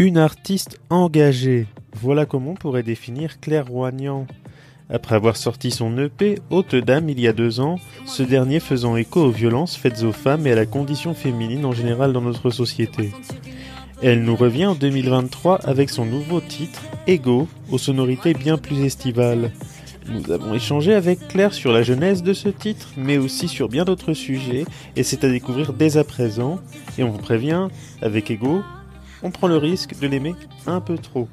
Une artiste engagée. Voilà comment on pourrait définir Claire Roignan. Après avoir sorti son EP Haute Dame il y a deux ans, ce dernier faisant écho aux violences faites aux femmes et à la condition féminine en général dans notre société. Elle nous revient en 2023 avec son nouveau titre, Ego, aux sonorités bien plus estivales. Nous avons échangé avec Claire sur la genèse de ce titre, mais aussi sur bien d'autres sujets, et c'est à découvrir dès à présent. Et on vous prévient, avec Ego, on prend le risque de l'aimer un peu trop.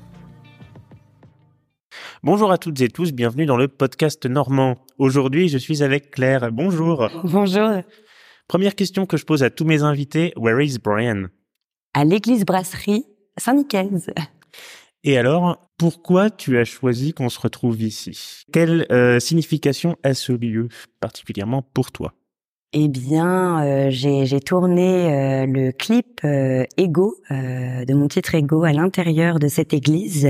Bonjour à toutes et tous, bienvenue dans le podcast normand. Aujourd'hui, je suis avec Claire. Bonjour. Bonjour. Première question que je pose à tous mes invités, where is Brian? À l'église brasserie Saint-Nicaise. Et alors, pourquoi tu as choisi qu'on se retrouve ici? Quelle euh, signification a ce lieu particulièrement pour toi? Eh bien, euh, j'ai tourné euh, le clip euh, Ego de mon titre Ego à l'intérieur de cette église.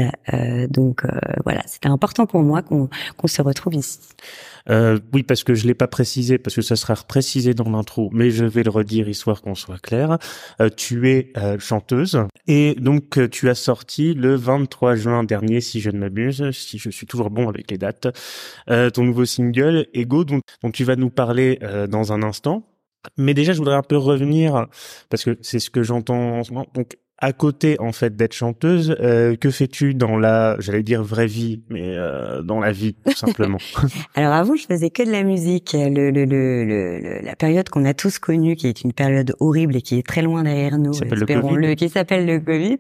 donc voilà, c'était important pour moi qu'on se retrouve ici. Euh, oui, parce que je l'ai pas précisé, parce que ça sera précisé dans l'intro, mais je vais le redire histoire qu'on soit clair. Euh, tu es euh, chanteuse et donc euh, tu as sorti le 23 juin dernier, si je ne m'abuse, si je suis toujours bon avec les dates, ton nouveau single Ego, dont, tu vas nous parler dans un instant. Mais déjà, je voudrais un peu revenir parce que c'est ce que j'entends en ce moment. Donc, à côté en fait d'être chanteuse, euh, que fais-tu dans la, j'allais dire vraie vie, mais euh, dans la vie tout simplement Alors avant, je faisais que de la musique. Le, le, le, la période qu'on a tous connue, qui est une période horrible et qui est très loin derrière nous, espérons-le, qui s'appelle le Covid,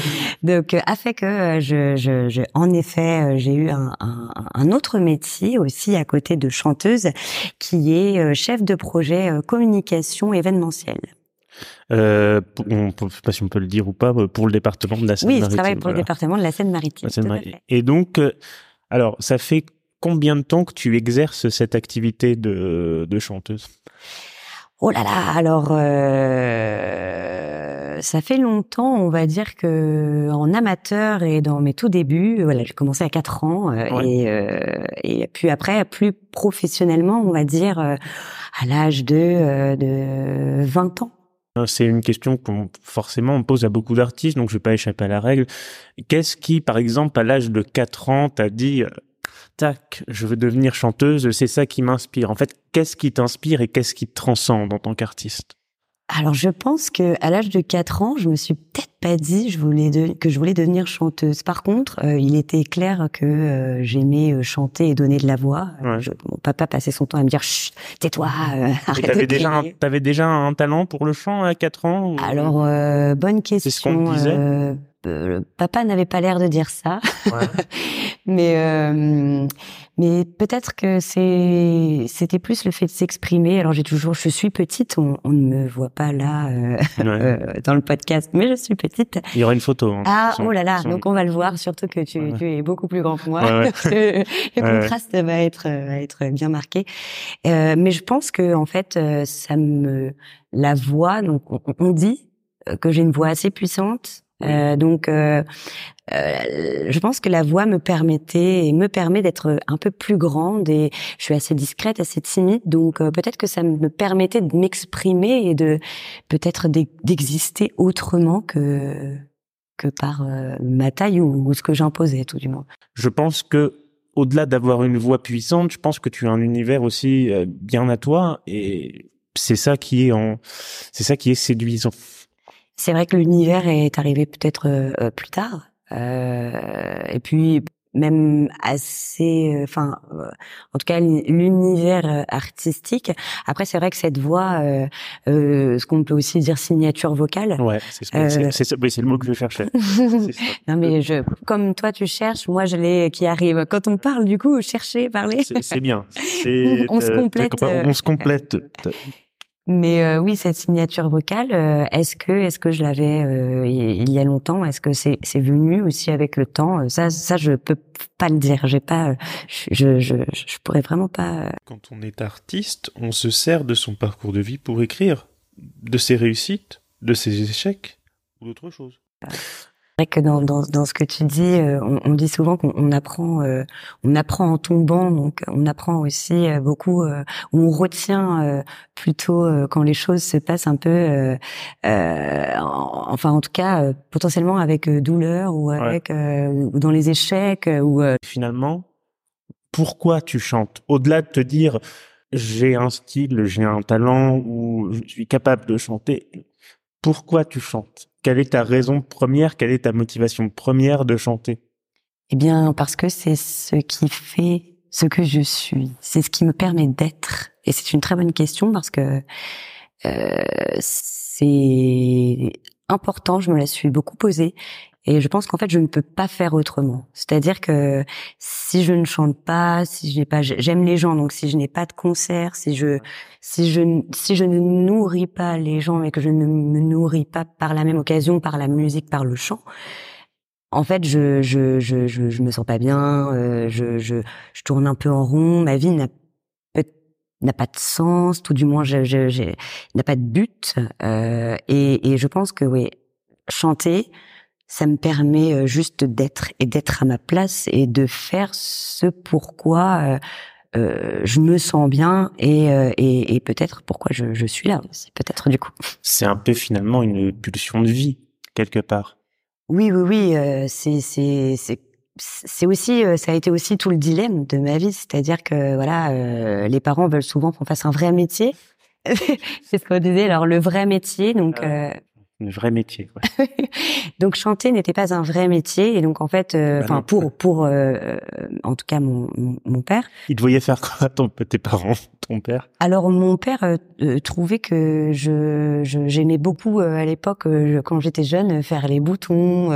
donc euh, a fait que je, je, je en effet, j'ai eu un, un, un, autre métier aussi à côté de chanteuse, qui est chef de projet communication événementielle. Euh, on, ne sais pas si on peut le dire ou pas, pour le département de la Seine-Maritime. Oui, je travaille pour le département de la Seine-Maritime. Et donc, euh, alors, ça fait combien de temps que tu exerces cette activité de, de chanteuse? Oh là là, alors euh, ça fait longtemps, on va dire que en amateur et dans mes tout débuts, voilà, j'ai commencé à 4 ans et, euh, et puis après plus professionnellement, on va dire à l'âge de de 20 ans. Euh, c'est une question qu'on forcément on pose à beaucoup d'artistes, donc je vais pas échapper à la règle. Qu'est-ce qui, par exemple, à l'âge de 4 ans, t'a dit euh, tac, je veux devenir chanteuse, c'est ça qui m'inspire? En fait, qu'est-ce qui t'inspire et qu'est-ce qui te transcende en tant qu'artiste? Alors je pense que à l'âge de 4 ans, je me suis peut-être pas dit je voulais que je voulais devenir chanteuse. Par contre, euh, il était clair que euh, j'aimais euh, chanter et donner de la voix. mon papa passait son temps à me dire Chut, tais-toi, arrête t'avais déjà un, t'avais déjà un talent pour le chant à 4 ans Alors bonne question. C'est ce qu'on disait. Papa n'avait pas l'air de dire ça. Ouais. mais mais peut-être que c'est c'était plus le fait de s'exprimer. Alors j'ai toujours, je suis petite, on, on, ne me voit pas là euh, euh, dans le podcast, mais je suis petite. Il y aura une photo. Hein, ah oh là là, donc on va le voir. Surtout que tu, tu es beaucoup plus grand que moi. le, contraste va être va être bien marqué. Euh, mais je pense que en fait, euh, ça me la voix. Donc on dit que j'ai une voix assez puissante euh, donc, euh, euh, je pense que la voix me permettait et me permet d'être un peu plus grande et je suis assez discrète, assez timide. Donc, euh, peut-être que ça me permettait de m'exprimer et de peut-être d'exister autrement que que par euh, ma taille ou, ce que j'imposais, tout du moins. Je pense que au-delà d'avoir une voix puissante, je pense que tu as un univers aussi bien à toi et c'est ça qui est en, c'est ça qui est séduisant. C'est vrai que l'univers est arrivé peut-être euh, euh, plus tard. Euh, et puis même assez, euh, enfin, en tout cas l'univers artistique. Après, c'est vrai que cette voix, euh, ce qu'on peut aussi dire signature vocale. Ouais, c'est c'est le mot que je cherchais. non mais je, comme toi tu cherches, moi je l'ai qui arrive. Quand on parle, du coup, chercher, parler. C'est bien. on se complète. On se complète. Mais euh, oui, cette signature vocale, euh, est-ce que est-ce que je l'avais euh, il y a longtemps? Est-ce que c'est c'est venu aussi avec le temps? Ça ça je peux pas le dire. J'ai pas je, je je pourrais vraiment pas. Quand on est artiste, on se sert de son parcours de vie pour écrire de ses réussites, de ses échecs ou d'autres choses. Vrai que dans, dans, dans ce que tu dis, euh, on, on dit souvent qu'on apprend, euh, on apprend en tombant, donc on apprend aussi euh, beaucoup, ou on retient plutôt quand les choses se passent un peu, enfin en tout cas potentiellement avec douleur ou avec ou dans les échecs ou. Finalement, pourquoi tu chantes? Au-delà de te dire j'ai un style, j'ai un talent ou je suis capable de chanter, pourquoi tu chantes? Quelle est ta raison première Quelle est ta motivation première de chanter? Eh bien, parce que c'est ce qui fait ce que je suis. C'est ce qui me permet d'être. Et c'est une très bonne question parce que euh, c'est important. Je me la suis beaucoup posée. Et je pense qu'en fait, je ne peux pas faire autrement. C'est-à-dire que si je ne chante pas, si je n'ai pas, j'aime les gens, donc si je n'ai pas de concert, si je, si je, si je ne nourris pas les gens et que je ne me nourris pas par la même occasion, par la musique, par le chant, en fait, je, je, je, je, je me sens pas bien, euh, je, je, je tourne un peu en rond, ma vie n'a n'a pas de sens, tout du moins, je, je, n'a pas de but. Euh, et, et je pense que oui, chanter, ça me permet euh, juste d'être et d'être à ma place et de faire ce pourquoi euh, euh je me sens bien et, euh, et, et peut-être pourquoi je, je, suis là aussi, peut-être du coup. C'est un peu finalement une pulsion de vie quelque part. Oui, oui, oui. Euh, c'est c'est c'est c'est aussi ça a été aussi tout le dilemme de ma vie, c'est-à-dire que voilà, les parents veulent souvent qu'on fasse un vrai métier. c'est ce qu'on disait. Alors le vrai métier, donc. Un vrai métier. donc chanter n'était pas un vrai métier et donc en fait, euh, bah enfin pour pour euh, euh, en tout cas mon, mon, père. Il te voyait faire quoi ton tes parents, ton père? Alors mon père trouvait que je j'aimais beaucoup à l'époque quand j'étais jeune faire les boutons,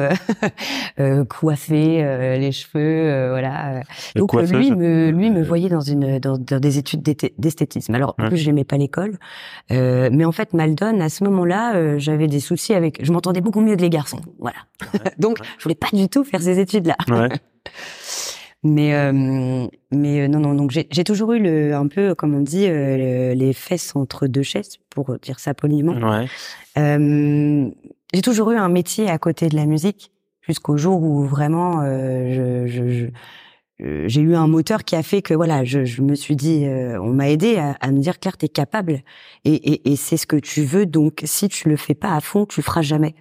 coiffer les cheveux, voilà. donc lui me lui me voyait dans une dans, dans des études d'esthétisme. Alors en plus j'aimais pas l'école, mais en fait Maldon à ce moment-là j'avais des souci avec. Je m'entendais beaucoup mieux que les garçons, voilà. Donc, je voulais pas du tout faire ces études-là. Ouais. mais euh, mais euh, non non donc j'ai toujours eu le un peu comme on dit euh, les fesses entre deux chaises pour dire ça poliment. Ouais. Euh, j'ai toujours eu un métier à côté de la musique jusqu'au jour où vraiment je, je, je j'ai eu un moteur qui a fait que voilà, je, me suis dit, euh, on m'a aidé à, me dire Claire, t'es capable et, c'est ce que tu veux. Donc si tu le fais pas à fond, tu le feras jamais.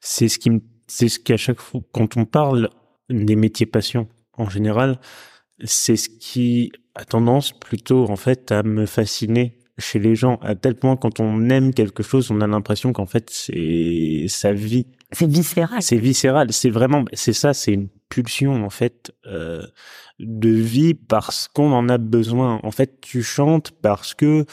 C'est ce qui, c'est ce qu'à chaque fois quand on parle des métiers passion en général, c'est ce qui a tendance plutôt en fait à me fasciner chez les gens à tel point quand on aime quelque chose, on a l'impression qu'en fait c'est sa vie. C'est viscéral. C'est viscéral. C'est vraiment, c'est ça, c'est une pulsion en fait euh, de vie parce qu'on en a besoin. En fait, tu chantes parce que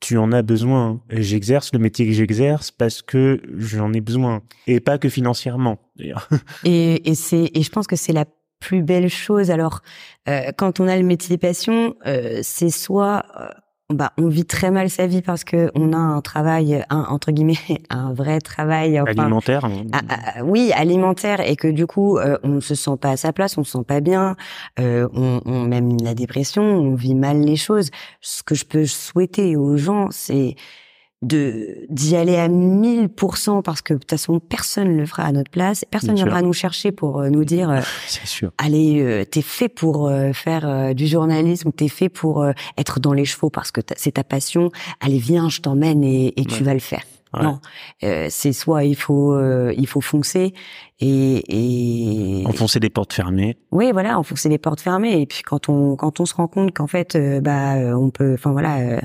tu en as besoin. J'exerce le métier que j'exerce parce que j'en ai besoin et pas que financièrement. et, et c'est et je pense que c'est la plus belle chose. Alors, euh, quand on a le métier passion, euh, c'est soit euh, bah, on vit très mal sa vie parce que on a un travail, un, entre guillemets, un vrai travail alimentaire. Ah, ah, ah, oui, alimentaire, et que du coup, euh, on se sent pas à sa place, on se sent pas bien, euh, on, on même la dépression, on vit mal les choses. Ce que je peux souhaiter aux gens, c'est de d'y aller à 1000% parce que de toute façon personne le fera à notre place. Personne viendra nous chercher pour euh, nous dire euh, sûr. allez euh, t'es fait pour faire du journalisme t'es fait pour être dans les chevaux parce que c'est ta passion. Allez viens je t'emmène et, et tu vas le faire. Non. C'est soit il faut il faut foncer et, et enfoncer des portes fermées. Oui voilà enfoncer des portes fermées. Et puis quand on quand on se rend compte qu'en fait bah on peut enfin voilà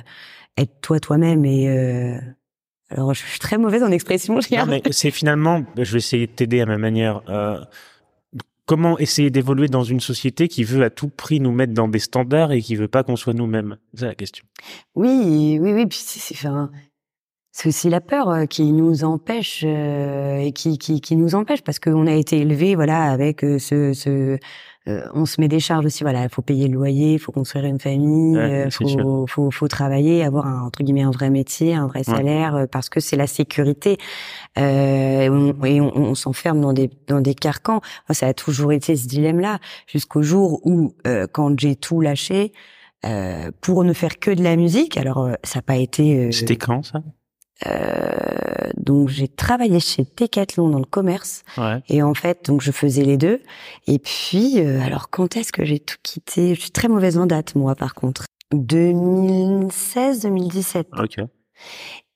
être toi toi-même et euh... alors je suis très mauvaise en expression. Non, mais c'est finalement, je vais essayer de t'aider à ma manière. Euh, comment essayer d'évoluer dans une société qui veut à tout prix nous mettre dans des standards et qui veut pas qu'on soit nous-mêmes C'est la question. Oui, oui, oui. Puis c'est, enfin, c'est aussi la peur euh, qui nous empêche euh, et qui, qui, qui nous empêche parce qu'on a été élevé voilà avec ce, ce euh, on se met des charges aussi. Voilà, il faut payer le loyer, il faut construire une famille, il euh, faut, faut, faut, travailler, avoir un, entre guillemets un vrai métier, un vrai salaire, euh, parce que c'est la sécurité. et on, s'enferme dans des dans des carcans. ça a toujours été ce dilemme-là, jusqu'au jour où, quand j'ai tout lâché pour ne faire que de la musique, alors ça n'a pas été. C'était quand ça? Euh, donc j'ai travaillé chez Decathlon dans le commerce Ouais. et en fait donc je faisais les deux et puis euh, alors quand est-ce que j'ai tout quitté? Je suis très mauvaise en date moi par contre. 2016 2017. Ok.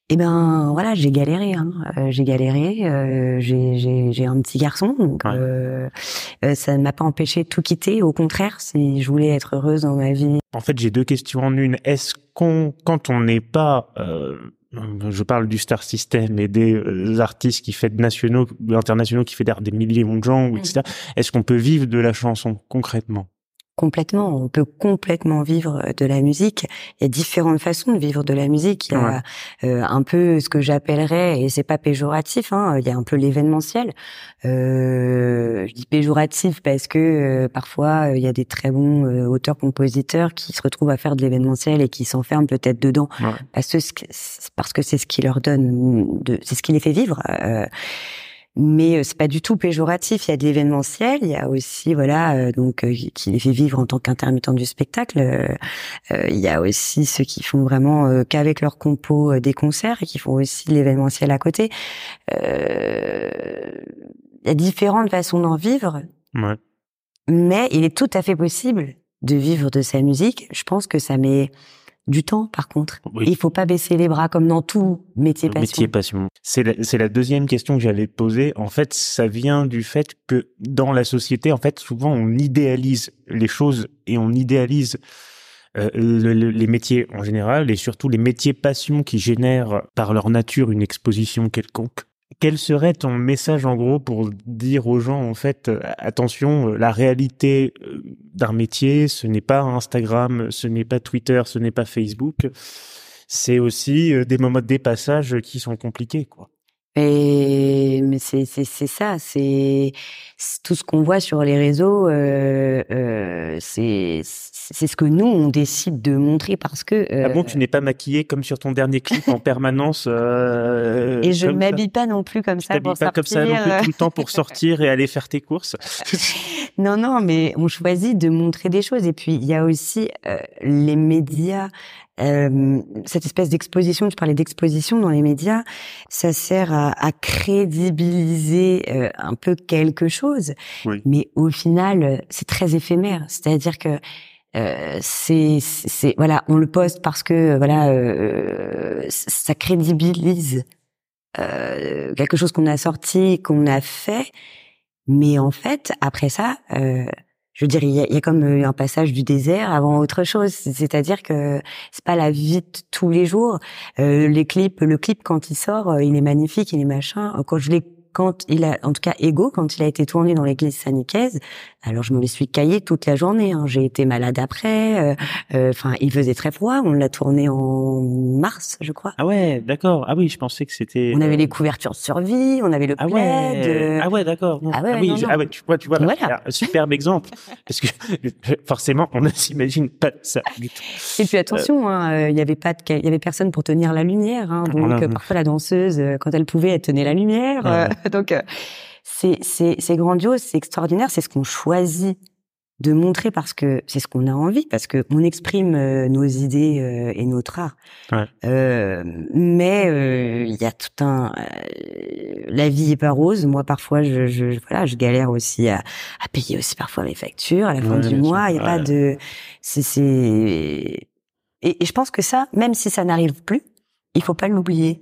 Eh ben voilà, j'ai galéré. Hein. Euh, j'ai galéré. Euh, j'ai j'ai j'ai un petit garçon, donc Ouais. euh, euh, ça ne m'a pas empêché de tout quitter. Au contraire, si je voulais être heureuse dans ma vie, En fait, j'ai deux questions en une. Est-ce qu'on, quand on n'est pas, euh, je parle du star system et des euh, artistes qui fêtent nationaux ou internationaux qui fédèrent des millions de gens, ou etc. Est-ce qu'on peut vivre de la chanson concrètement? Complètement, on peut complètement vivre de la musique. Il y a différentes façons de vivre de la musique. Il y a euh, un peu ce que j'appellerais, et c'est pas péjoratif, hein, il y a un peu l'événementiel. Euh, je dis péjoratif parce que euh, parfois euh, il y a des très bons euh, auteurs-compositeurs qui se retrouvent à faire de l'événementiel et qui s'enferment peut-être dedans Ouais. parce que c'est- parce que c'est ce qui leur donne, de, c'est ce qui les fait vivre. Mais euh, c'est pas du tout péjoratif. Il y a de l'événementiel, il y a aussi voilà euh, donc euh, qui les fait vivre en tant qu'intermittent du spectacle. euh, euh, il y a aussi ceux qui font vraiment euh, qu'avec leur compo euh, des concerts et qui font aussi de l'événementiel à côté. Euh, il y a différentes façons d'en vivre, Ouais. mais il est tout à fait possible de vivre de sa musique. Je pense que ça met du temps, par contre. Oui. Il faut pas baisser les bras comme dans tout métier passion. Métier passion. C'est la, c'est la deuxième question que j'allais te poser. En fait, ça vient du fait que dans la société, en fait, souvent on idéalise les choses et on idéalise euh, le- le- les métiers en général et surtout les métiers passion qui génèrent par leur nature une exposition quelconque. Quel serait ton message en gros pour dire aux gens en fait euh, attention euh, la réalité euh, d'un métier ce n'est pas Instagram ce n'est pas Twitter ce n'est pas Facebook c'est aussi des moments de dépassage qui sont compliqués quoi. Et mais c'est c'est c'est ça, c'est tout ce qu'on voit sur les réseaux, euh, euh, c'est c'est ce que nous on décide de montrer parce que. euh, Ah bon tu n'es pas maquillée comme sur ton dernier clip en permanence euh, et je ne m'habille pas non plus comme Tu ça pour pas comme ça non plus tout le temps pour sortir et aller faire tes courses? Non, non, mais on choisit de montrer des choses. Et puis, il y a aussi euh, les médias, euh, cette espèce d'exposition, tu parlais d'exposition dans les médias, ça sert à, à crédibiliser euh, un peu quelque chose. Oui. Mais au final, c'est très éphémère. C'est-à-dire que euh, c'est, c'est voilà, on le poste parce que voilà, euh, ça crédibilise euh, quelque chose qu'on a sorti, qu'on a fait. Mais en fait, après ça, euh, je veux dire, il y a, y a comme euh, un passage du désert avant autre chose. C'est-à-dire que c'est pas la vie de tous les jours. Euh, les clips, le clip quand il sort, euh, il est magnifique, il est machin. Quand je l'ai quand il a, en tout cas, Ego, quand il a été tourné dans l'église Saint-Nicaise, alors je me suis caillée toute la journée. Hein. J'ai été malade après. euh, euh, Enfin, il faisait très froid. On l'a tourné en mars, je crois. Ah ouais, d'accord. Ah oui, je pensais que c'était. On avait les couvertures de survie, on avait le Ah plaid. ouais, euh, ah ouais, d'accord. Ah ouais, oui, non, ah ouais, tu vois, tu vois, là, Voilà. un superbe exemple, parce que forcément, on ne s'imagine pas ça du tout. Et puis attention, hein, euh, il y avait pas de, il y avait personne pour tenir la lumière. Hein, donc Voilà. euh, parfois la danseuse, euh, quand elle pouvait, elle tenait la lumière. euh, donc euh, c'est c'est c'est grandiose, c'est extraordinaire, c'est ce qu'on choisit de montrer parce que c'est ce qu'on a envie, parce que on exprime euh, nos idées euh, et notre art. Ouais. Euh, mais euh, il y a tout un, euh, la vie est pas rose. Moi parfois je, je voilà, je galère aussi à, à payer aussi parfois mes factures à la fin Ouais, du mois. Il y a pas de, c'est c'est et, et je pense que ça, même si ça n'arrive plus, il faut pas l'oublier.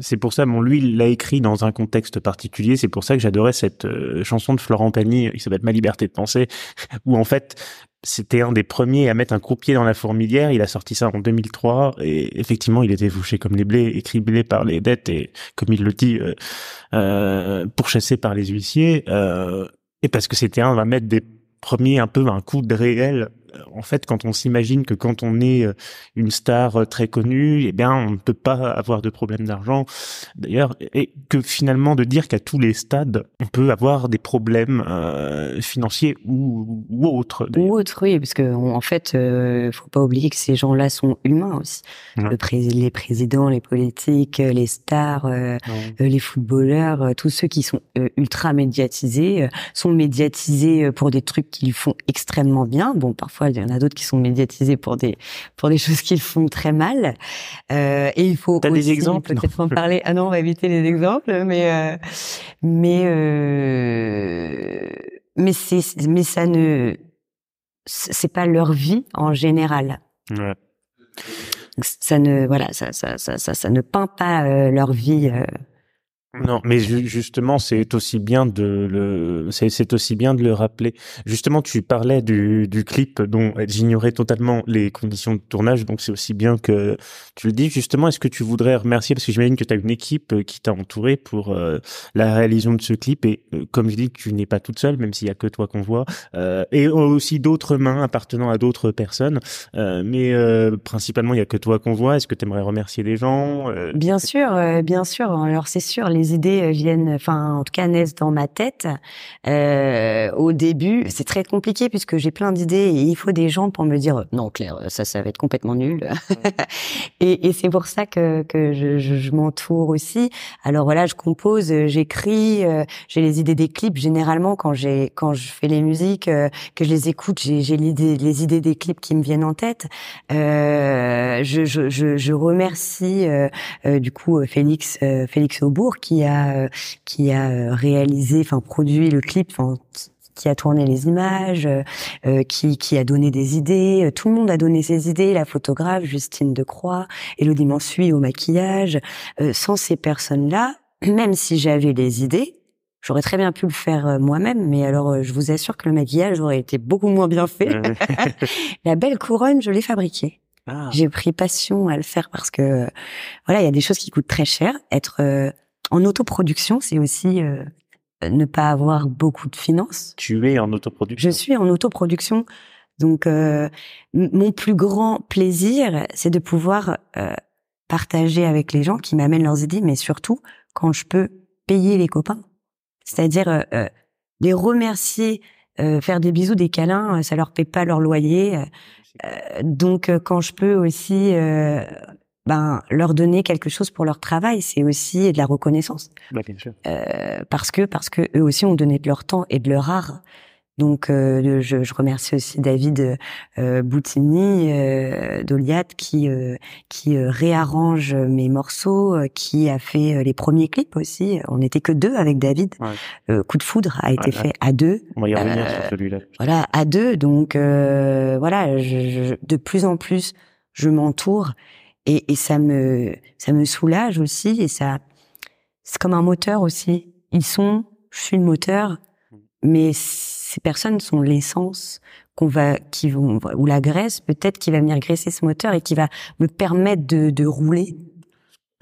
C'est pour ça, bon, lui, il l'a écrit dans un contexte particulier. C'est pour ça que j'adorais cette euh, chanson de Florent Pagny qui s'appelle Ma liberté de penser, où en fait, c'était un des premiers à mettre un croupier dans la fourmilière. Il a sorti ça en 2003 et effectivement, il était fouché comme les blés, écriblé par les dettes et, comme il le dit, euh, euh, pourchassé par les huissiers. Euh, et parce que c'était un, va mettre des premiers un peu un coup de réel. En fait, quand on s'imagine que quand on est euh, une star euh, très connue, eh bien, on ne peut pas avoir de problème d'argent. D'ailleurs, et que finalement de dire qu'à tous les stades, on peut avoir des problèmes euh, financiers ou, ou autres. ou autre, oui, parce que en fait, euh, faut pas oublier que ces gens-là sont humains aussi. Ouais. Le pré- les présidents, les politiques, euh, les stars, euh, euh, les footballeurs, euh, tous ceux qui sont euh, ultra médiatisés euh, sont médiatisés euh, pour des trucs qu'ils font extrêmement bien. Bon, parfois parfois il y en a d'autres qui sont médiatisés pour des pour des choses qu'ils font très mal. Euh, et il faut T'as des exemples? peut-être en parler. Ah non, on va éviter les exemples, mais euh, mais euh, mais c'est mais ça ne c'est pas leur vie en général. Ouais. Ça ne voilà ça ça ça ça, ça ne peint pas euh, leur vie. Euh, non, mais justement, c'est aussi bien de le, c'est aussi bien de le rappeler. Justement, tu parlais du, du clip dont j'ignorais totalement les conditions de tournage, donc c'est aussi bien que tu le dis. Justement, est-ce que tu voudrais remercier parce que j'imagine que tu as une équipe euh, qui t'a entouré pour euh, la réalisation de ce clip et euh, comme je dis, tu n'es pas toute seule, même s'il y a que toi qu'on voit, et aussi d'autres mains appartenant à d'autres personnes, mais principalement il y a que toi qu'on voit. Est-ce que tu aimerais remercier des gens Bien sûr, bien sûr. Alors c'est sûr les idées euh, viennent, enfin en tout cas naissent dans ma tête. Euh, au début, c'est très compliqué puisque j'ai plein d'idées et il faut des gens pour me dire non Claire, ça ça va être complètement nul. et, et c'est pour ça que que je, je, je m'entoure aussi. Alors voilà, je compose, j'écris, euh, j'ai les idées des clips. Généralement, quand j'ai quand je fais les musiques, euh, que je les écoute, j'ai l'idée les idées des clips qui me viennent en tête. Euh, je, je, je, je remercie du coup Félix Félix Aubourg qui qui a euh, qui a euh, réalisé, enfin produit le clip, enfin qui a tourné les images, euh, qui, qui a donné des idées. Tout le monde a donné ses idées. La photographe Justine Decroix, Elodie Mansuy au maquillage. sans ces personnes-là, même si j'avais des idées, j'aurais très bien pu le faire moi-même. Mais alors, je vous assure que le maquillage aurait été beaucoup moins bien fait. La belle couronne, je l'ai fabriquée. Ah. J'ai pris passion à le faire parce que voilà, il y a des choses qui coûtent très cher. Être en autoproduction, c'est aussi euh, ne pas avoir beaucoup de finances. Tu es en autoproduction. Je suis en autoproduction. Donc, euh, mon plus grand plaisir, c'est de pouvoir euh, partager avec les gens qui m'amènent leurs idées, mais surtout quand je peux payer les copains. C'est-à-dire les remercier, faire des bisous, des câlins, ça leur paie pas leur loyer. donc, quand je peux aussi ben leur donner quelque chose pour leur travail, c'est aussi de la reconnaissance. Bah, bien sûr. Euh, parce que parce que eux aussi ont donné de leur temps et de leur art. Donc euh, je, je, remercie aussi David euh, Boutini euh, d'Oliat qui euh, qui euh, réarrange mes morceaux, euh, qui a fait les premiers clips aussi. On n'était que deux avec David. Coup de foudre a été fait à deux. On va y revenir sur celui-là. Voilà à deux. Donc voilà, je, de plus en plus je m'entoure et, et, ça me ça me soulage aussi et ça c'est comme un moteur aussi. Ils sont, je suis le moteur, mais ces personnes sont l'essence qu'on va qui vont ou la graisse peut-être qui va venir graisser ce moteur et qui va me permettre de, de rouler.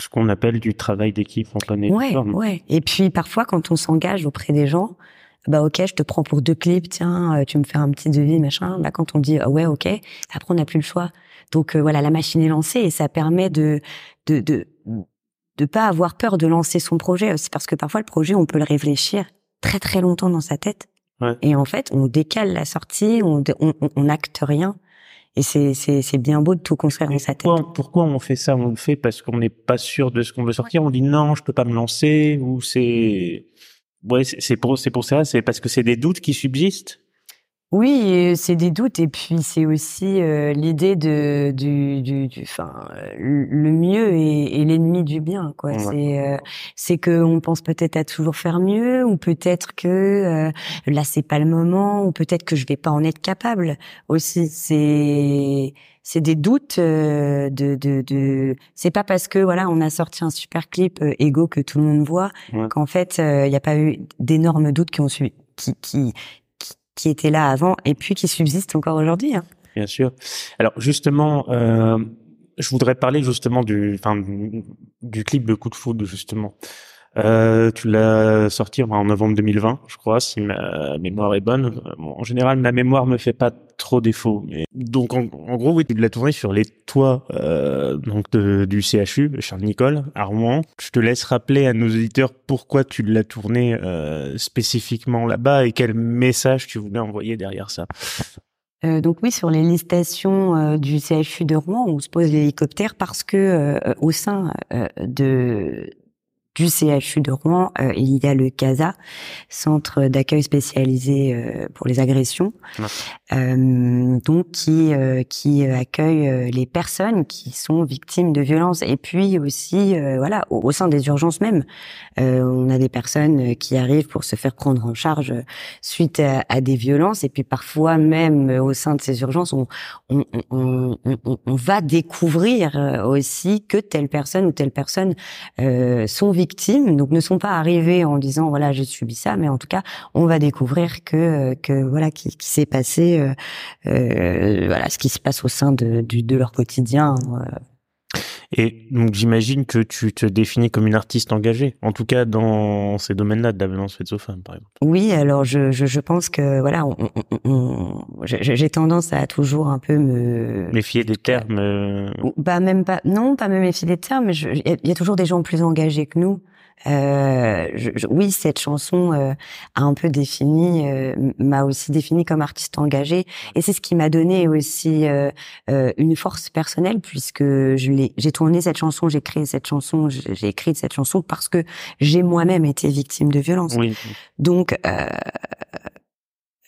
Ce qu'on appelle du travail d'équipe en plein Ouais, ouais. Et puis parfois quand on s'engage auprès des gens, bah ok, je te prends pour deux clips, tiens, euh, tu me fais un petit devis, machin. Bah quand on dit ah ouais, ok, après on n'a plus le choix. Donc euh, voilà, la machine est lancée et ça permet de de de de pas avoir peur de lancer son projet. C'est parce que parfois le projet, on peut le réfléchir très très longtemps dans sa tête. Ouais. Et en fait, on décale la sortie, on on, on acte rien. Et c'est c'est c'est bien beau de tout construire dans sa tête. Pourquoi on fait ça? On le fait parce qu'on n'est pas sûr de ce qu'on veut sortir. On dit non, je peux pas me lancer. Ou c'est ouais, c'est pour c'est pour ça. C'est parce que c'est des doutes qui subsistent. Oui, c'est des doutes et puis c'est aussi euh, l'idée de du du, enfin le mieux est, l'ennemi du bien quoi. C'est euh, c'est que on pense peut-être à toujours faire mieux ou peut-être que euh, là c'est pas le moment ou peut-être que je vais pas en être capable aussi. C'est c'est des doutes de de, de... c'est pas parce que voilà on a sorti un super clip ego que tout le monde voit qu'en fait il n'y a pas eu d'énormes doutes qui ont suivi qui qui qui était là avant et puis qui subsiste encore aujourd'hui. Hein. Bien sûr. Alors justement, euh, je voudrais parler justement du, du clip de Coup de foudre justement. Euh, tu l'as sorti en novembre 2020, je crois, si ma mémoire est bonne. en général, ma mémoire me fait pas trop défaut. Donc, en, gros, oui, tu l'as tourné sur les toits euh, donc du CHU, Charles Nicole, à Rouen. Je te laisse rappeler à nos auditeurs pourquoi tu l'as tourné euh, spécifiquement là-bas et quel message tu voulais envoyer derrière ça. Euh, donc oui, sur les listations euh, du CHU de Rouen, on se pose l'hélicoptère parce que euh, au sein de du CHU de Rouen, euh, il y a le CASA, centre d'accueil spécialisé euh, pour les agressions, euh, donc qui qui accueille les personnes qui sont victimes de violences. Et puis aussi, voilà, au, sein des urgences même, on a des personnes qui arrivent pour se faire prendre en charge suite à, des violences. Et puis parfois même au sein de ces urgences, on on, on, on, on va découvrir aussi que telle personne ou telle personne sont victimes victimes, donc ne sont pas arrivés en disant voilà j'ai subi ça, mais en tout cas on va découvrir que que voilà qui, qui s'est passé euh, euh, voilà ce qui se passe au sein de, de leur quotidien. Et donc j'imagine que tu te définis comme une artiste engagée, en tout cas dans ces domaines-là de la violence faite aux femmes, par exemple. Oui, alors je, je, je pense que voilà, j'ai tendance à toujours un peu me méfier des termes. Euh... Bah même pas, non, pas me méfier des termes. Il y, y, a toujours des gens plus engagés que nous. Euh, je, oui, cette chanson euh, a un peu défini, euh, m'a aussi défini comme artiste engagé, et c'est ce qui m'a donné aussi euh, une force personnelle puisque je l'ai, j'ai tourné cette chanson, j'ai créé cette chanson, j'ai écrit cette chanson parce que j'ai moi-même été victime de violence. Oui. Donc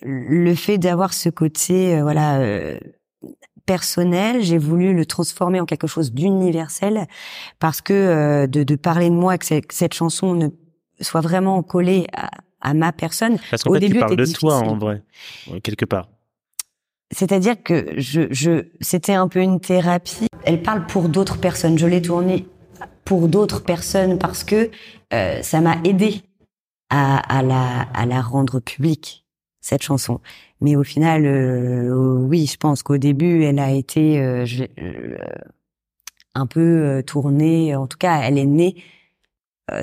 le fait d'avoir ce côté, voilà personnel, j'ai voulu le transformer en quelque chose d'universel parce que euh, de, de, parler de moi, que, cette chanson ne soit vraiment collée à, à ma personne. Parce qu'en fait, début, tu parles de toi en vrai, quelque part. C'est-à-dire que je, je, c'était un peu une thérapie. Elle parle pour d'autres personnes. Je l'ai tournée pour d'autres personnes parce que euh, ça m'a aidé à, à, la, à la rendre publique cette chanson. Mais au final, euh, oui, je pense qu'au début, elle a été euh, euh, un peu tournée. En tout cas, elle est née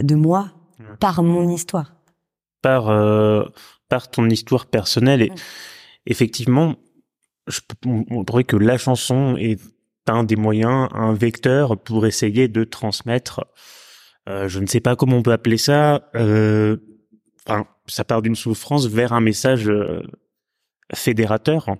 de moi par mon histoire. Par par ton histoire personnelle et effectivement, je montrer que la chanson est un des moyens, un vecteur pour essayer de transmettre. je ne sais pas comment on peut appeler ça. enfin, ça part d'une souffrance vers un message fédérateur.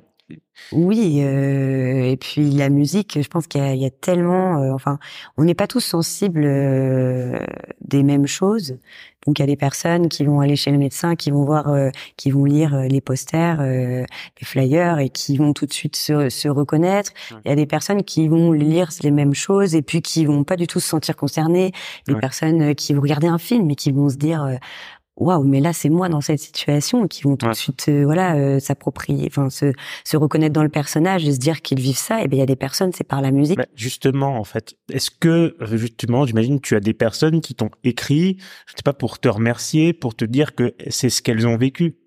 Oui, euh, et puis la musique, je pense qu'il y, a tellement, euh, enfin, on n'est pas tous sensibles euh, des mêmes choses. Donc il y a des personnes qui vont aller chez le médecin, qui vont voir, qui vont lire les posters, les flyers et qui vont tout de suite se, se reconnaître. Il y a des personnes qui vont lire les mêmes choses et puis qui vont pas du tout se sentir concernées. Des personnes qui vont regarder un film et qui vont se dire waouh mais là c'est moi dans cette situation qui vont tout de suite euh, voilà euh, s'approprier enfin se se reconnaître dans le personnage et se dire qu'ils vivent ça. Et ben il y a des personnes c'est par la musique. Bah, justement en fait est-ce que justement j'imagine tu as des personnes qui t'ont écrit je sais pas pour te remercier pour te dire que c'est ce qu'elles ont vécu?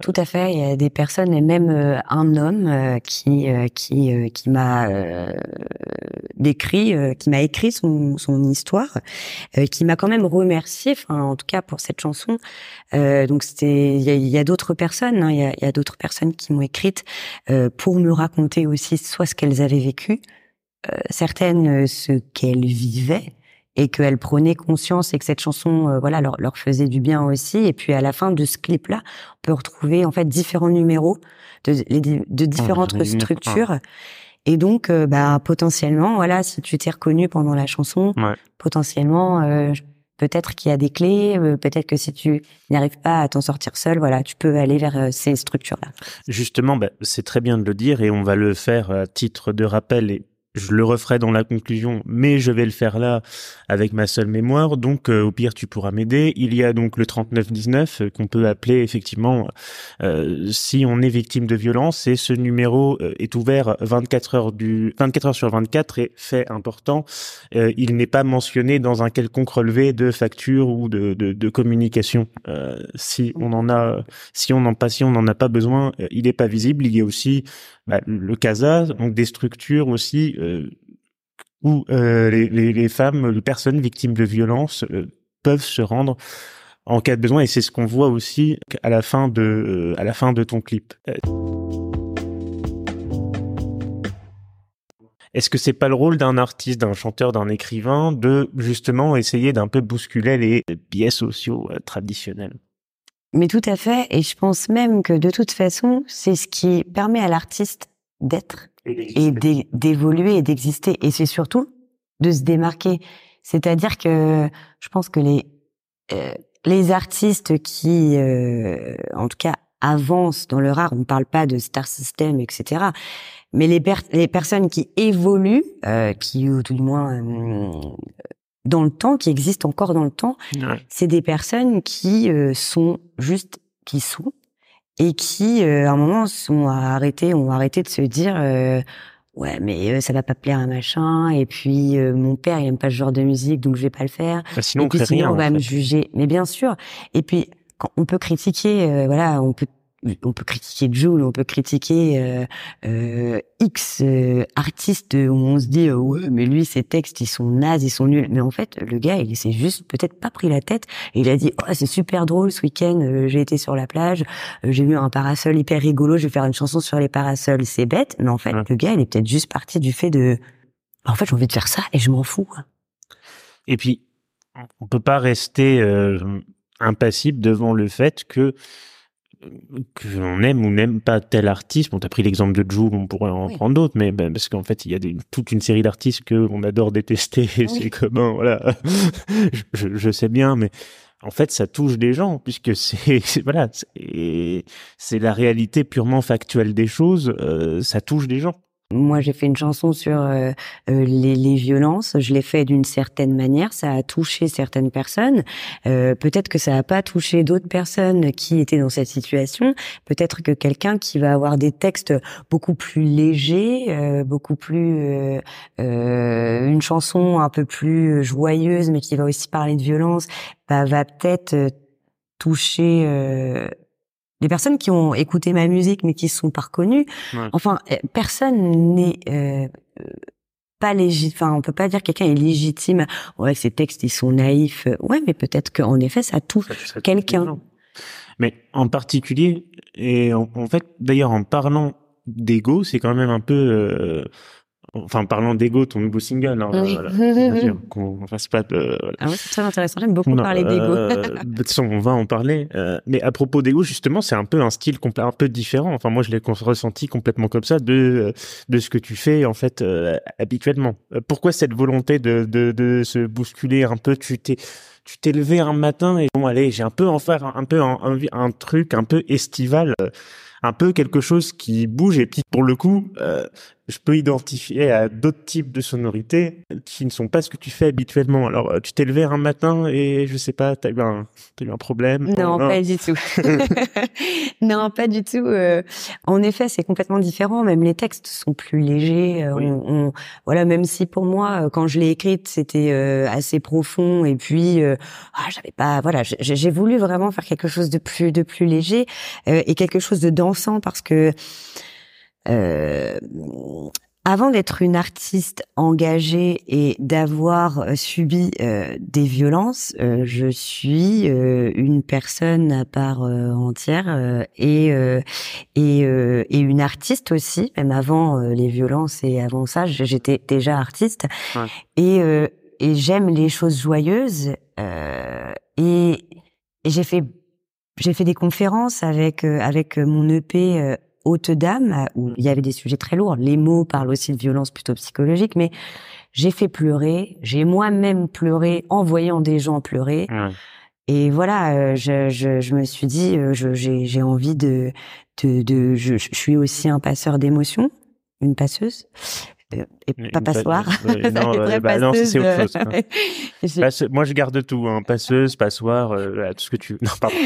Tout à fait. Il y a des personnes et même euh, un homme euh, qui euh, qui qui m'a décrit, qui m'a écrit son son histoire, qui m'a quand même remercié. Enfin, en tout cas pour cette chanson. donc c'était il y a, d'autres personnes. Hein, il a, y a d'autres personnes qui m'ont écrite pour me raconter aussi soit ce qu'elles avaient vécu, certaines ce qu'elles vivaient et qu'elle prenait conscience et que cette chanson euh, voilà leur, leur faisait du bien aussi. Et puis à la fin de ce clip là on peut retrouver en fait différents numéros de, de différentes ah, structures. Et donc euh, bah potentiellement voilà si tu t'es reconnu pendant la chanson potentiellement euh, peut-être qu'il y a des clés peut-être que si tu n'y arrives pas à t'en sortir seul voilà tu peux aller vers ces structures là justement bah, c'est très bien de le dire et on va le faire à titre de rappel et je le referai dans la conclusion, mais je vais le faire là avec ma seule mémoire. Donc, euh, au pire, tu pourras m'aider. Il y a donc le 3919 euh, qu'on peut appeler effectivement euh, si on est victime de violence. Et ce numéro est ouvert 24 heures du 24 heures sur 24 et fait important. il n'est pas mentionné dans un quelconque relevé de facture ou de, de, de communication. si on en a, si on en pas, si on n'en a pas besoin, il n'est pas visible. Il y a aussi bah, le CASA, donc des structures aussi euh, où euh, les, femmes, les personnes victimes de violences euh, peuvent se rendre en cas de besoin, et c'est ce qu'on voit aussi à la fin de à la fin de ton clip. Est-ce que c'est pas le rôle d'un artiste, d'un chanteur, d'un écrivain de justement essayer d'un peu bousculer les biais sociaux traditionnels? Mais tout à fait, et je pense même que de toute façon, c'est ce qui permet à l'artiste d'être et d'évoluer et d'exister. Et c'est surtout de se démarquer. C'est-à-dire que je pense que les les artistes qui, en tout cas, avancent dans leur art, on ne parle pas de star system, etc. Mais les, les personnes qui évoluent, qui ou tout du moins dans le temps, qui existent encore dans le temps, c'est des personnes qui sont juste qui sont et qui à un moment sont arrêtés, ont arrêté de se dire ouais mais ça va pas plaire à machin et puis mon père il aime pas ce genre de musique donc je vais pas le faire. Bah, sinon et puis, on, sinon, rien, on va me juger. Mais bien sûr. Et puis quand on peut critiquer voilà on peut on peut critiquer Jules, on peut critiquer euh, euh, X euh, artistes où on se dit ouais mais lui ses textes ils sont nazes, ils sont nuls. Mais en fait le gars il s'est juste peut-être pas pris la tête et il a dit oh c'est super drôle ce week-end j'ai été sur la plage, j'ai vu un parasol hyper rigolo, je vais faire une chanson sur les parasols. C'est bête, mais en fait le gars il est peut-être juste parti du fait de en fait j'ai envie de faire ça et je m'en fous. Et puis on peut pas rester impassible devant le fait que qu'on aime ou n'aime pas tel artiste. Bon, t'as pris l'exemple de Jules, on pourrait en prendre d'autres, mais ben, parce qu'en fait, il y a des, toute une série d'artistes que on adore détester. C'est commun, voilà. je, je, sais bien, mais en fait, ça touche des gens puisque c'est voilà, c'est la réalité purement factuelle des choses. Euh, ça touche des gens. Moi, j'ai fait une chanson sur euh, euh, les, les, violences. Je l'ai fait d'une certaine manière. Ça a touché certaines personnes. Euh, peut-être que ça n'a pas touché d'autres personnes qui étaient dans cette situation. Peut-être que quelqu'un qui va avoir des textes beaucoup plus légers, euh, beaucoup plus une chanson un peu plus joyeuse, mais qui va aussi parler de violence, bah, va peut-être toucher les personnes qui ont écouté ma musique mais qui se sont pas reconnues. Enfin, euh, personne n'est euh, pas légitime. Enfin, on peut pas dire quelqu'un est légitime. Ouais, ces textes ils sont naïfs. Ouais, mais peut-être qu'en effet ça touche quelqu'un. Mais en particulier, et en, fait, d'ailleurs, en parlant d'ego, c'est quand même un peu euh, Enfin, parlant d'ego, ton nouveau single, hein, oui. voilà, qu'on fasse pas de... Ah oui, c'est très intéressant. J'aime beaucoup parler d'ego. Euh, de toute façon, on va en parler. Euh, mais à propos d'ego, justement, c'est un peu un style un peu différent. Enfin, moi, je l'ai ressenti complètement comme ça de de ce que tu fais en fait euh, habituellement. Pourquoi cette volonté de de, de se bousculer un peu? Tu t'es tu t'es levé un matin et bon, allez, j'ai un peu en faire un, peu un, un, truc un peu estival un peu quelque chose qui bouge et puis pour le coup euh, je peux identifier à d'autres types de sonorités qui ne sont pas ce que tu fais habituellement. Alors, euh, tu t'es levé un matin et je sais pas, t'as eu un, as eu un problème Non, pas du tout. non, pas du tout. Euh. en effet, c'est complètement différent. Même les textes sont plus légers. Euh, on, voilà, même si pour moi, quand je l'ai écrite, c'était assez profond et puis ah, j'avais pas. Voilà, j'ai voulu vraiment faire quelque chose de plus de plus léger et quelque chose de dansant parce que euh, avant d'être une artiste engagée et d'avoir euh, subi euh, des violences, je suis une personne à part entière et et, et une artiste aussi. Même avant les violences et avant ça, j'étais déjà artiste et et j'aime les choses joyeuses et, et j'ai fait j'ai fait des conférences avec avec mon EP haute dame, où il y avait des sujets très lourds. Les mots parlent aussi de violence plutôt psychologique, mais j'ai fait pleurer. J'ai moi-même pleuré en voyant des gens pleurer. Et voilà, euh, je, je, je, me suis dit, euh, j'ai envie de, de, de je, je, suis aussi un passeur d'émotions, une passeuse. Euh, et pas passoire. non, bah, non c'est autre chose. Hein. moi, je garde tout, hein. passeuse, passoire, euh, tout ce que tu. Non, pardon.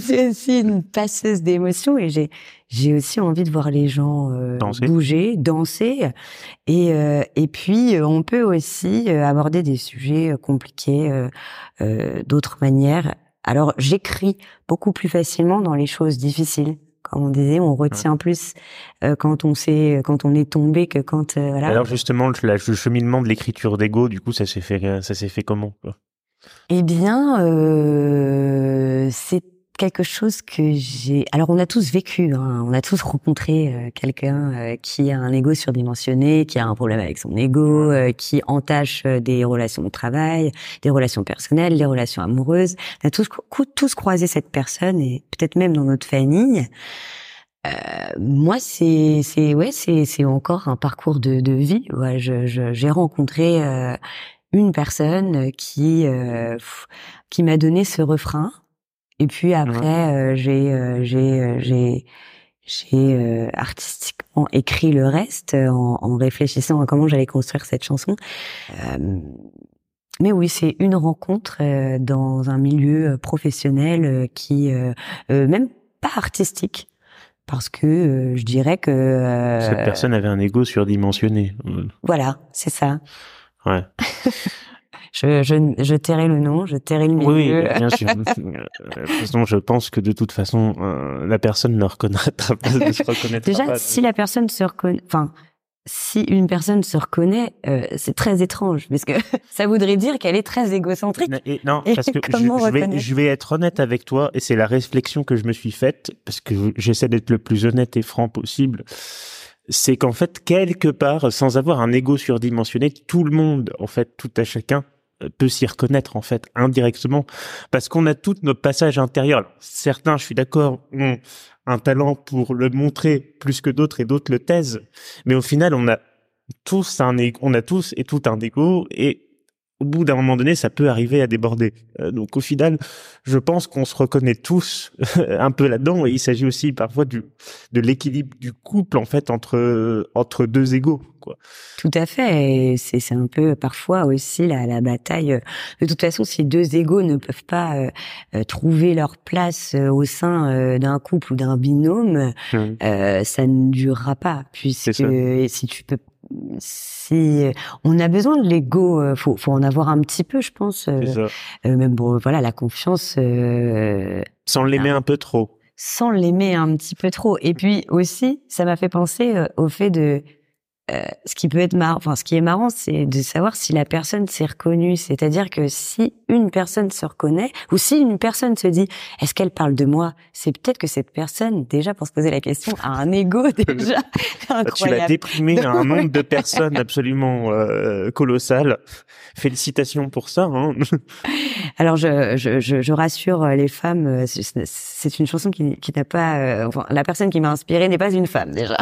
c'est aussi une passeuse d'émotions et j'ai j'ai aussi envie de voir les gens euh, bouger, danser, et euh, et puis on peut aussi aborder des sujets compliqués d'autres manières. Alors, j'écris beaucoup plus facilement dans les choses difficiles comme on disait, on retient plus euh, quand on sait, quand on est tombé que quand. Euh, voilà. Alors justement, le, le cheminement de l'écriture d'ego, du coup, ça s'est fait, ça s'est fait comment Eh bien, euh, c'est quelque chose que j'ai. Alors, on a tous vécu, hein, on a tous rencontré euh, quelqu'un euh, qui a un ego surdimensionné, qui a un problème avec son ego, euh, qui entache des relations de travail, des relations personnelles, des relations amoureuses. On a tous tous croisé cette personne et peut-être même dans notre famille. moi, c'est c'est ouais, c'est c'est encore un parcours de, de vie. Ouais, je j'ai rencontré une personne qui qui m'a donné ce refrain. Et puis après, j'ai j'ai j'ai j'ai artistiquement écrit le reste en, en, réfléchissant à comment j'allais construire cette chanson. Euh, mais oui, c'est une rencontre euh, dans un milieu euh, professionnel euh, qui, même pas artistique, parce que je dirais que cette personne avait un ego surdimensionné. Voilà, c'est ça. Ouais. je, je, je tairai le nom, je tairai le milieu. Oui, bien sûr. façon, je pense que de toute façon, la personne ne reconnaîtra pas, ne se reconnaîtra Déjà, pas. si la personne se reconnaît, enfin, si une personne se reconnaît, euh, c'est très étrange, parce que ça voudrait dire qu'elle est très égocentrique. non, parce que je, vais, je, vais, être honnête avec toi, et c'est la réflexion que je me suis faite, parce que j'essaie d'être le plus honnête et franc possible. C'est qu'en fait, quelque part, sans avoir un ego surdimensionné, tout le monde, en fait, tout à chacun, euh, peut s'y reconnaître en fait indirectement parce qu'on a tous nos passages intérieurs. certains, je suis d'accord, ont un talent pour le montrer plus que d'autres et d'autres le taisent, mais au final, on a tous un on a tous et tout un ego et au bout d'un moment donné, ça peut arriver à déborder. Euh, donc au final, je pense qu'on se reconnaît tous un peu là-dedans et il s'agit aussi parfois du de l'équilibre du couple en fait entre entre deux égaux. Quoi. Tout à fait. C'est c'est un peu parfois aussi la, la bataille. De toute façon, si deux égaux ne peuvent pas euh, euh, trouver leur place au sein d'un couple ou d'un binôme, mmh. ça ne durera pas. Puisque si tu peux si on a besoin de l'ego, euh, faut, faut en avoir un petit peu, je pense. Euh, euh, même bon, voilà, la confiance. sans l'aimer un peu trop. Sans l'aimer un petit peu trop. Et puis aussi, ça m'a fait penser au fait de euh, ce qui peut être marrant, enfin ce qui est marrant, c'est de savoir si la personne s'est reconnue. C'est-à-dire que si une personne se reconnaît, ou si une personne se dit, est-ce qu'elle parle de moi? C'est peut-être que cette personne, déjà pour se poser la question, a un ego déjà incroyable. Tu l'as déprimé à un nombre de personnes absolument euh, colossal. Félicitations pour ça. Hein Alors je, je, je, je, rassure les femmes, euh, c'est une chanson qui, qui n'a pas, enfin la personne qui m'a inspirée n'est pas une femme déjà.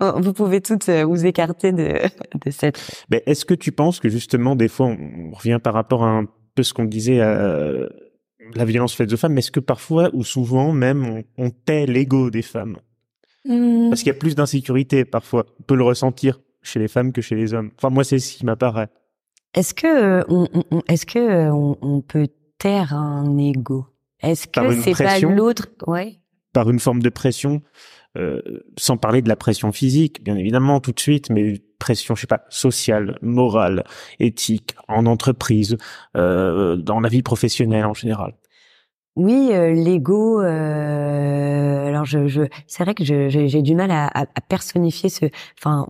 Vous pouvez toutes vous écarter de, de cette. Mais est-ce que tu penses que justement, des fois, on revient par rapport à un peu ce qu'on disait à euh, la violence faite aux femmes, mais est-ce que parfois ou souvent même on, tait l'ego des femmes? Mmh. Parce qu'il y a plus d'insécurité parfois. On peut le ressentir chez les femmes que chez les hommes. Enfin, moi, c'est ce qui m'apparaît. Est-ce que euh, on, est-ce que euh, on, peut taire un ego? Est-ce que c'est pas l'autre? Ouais. Par une forme de pression? Euh, sans parler de la pression physique, bien évidemment, tout de suite, mais pression, je sais pas, sociale, morale, éthique, en entreprise, euh, dans la vie professionnelle en général. Oui, euh, l'ego. Euh, alors, je, je c'est vrai que j'ai du mal à, à, personnifier ce. Enfin,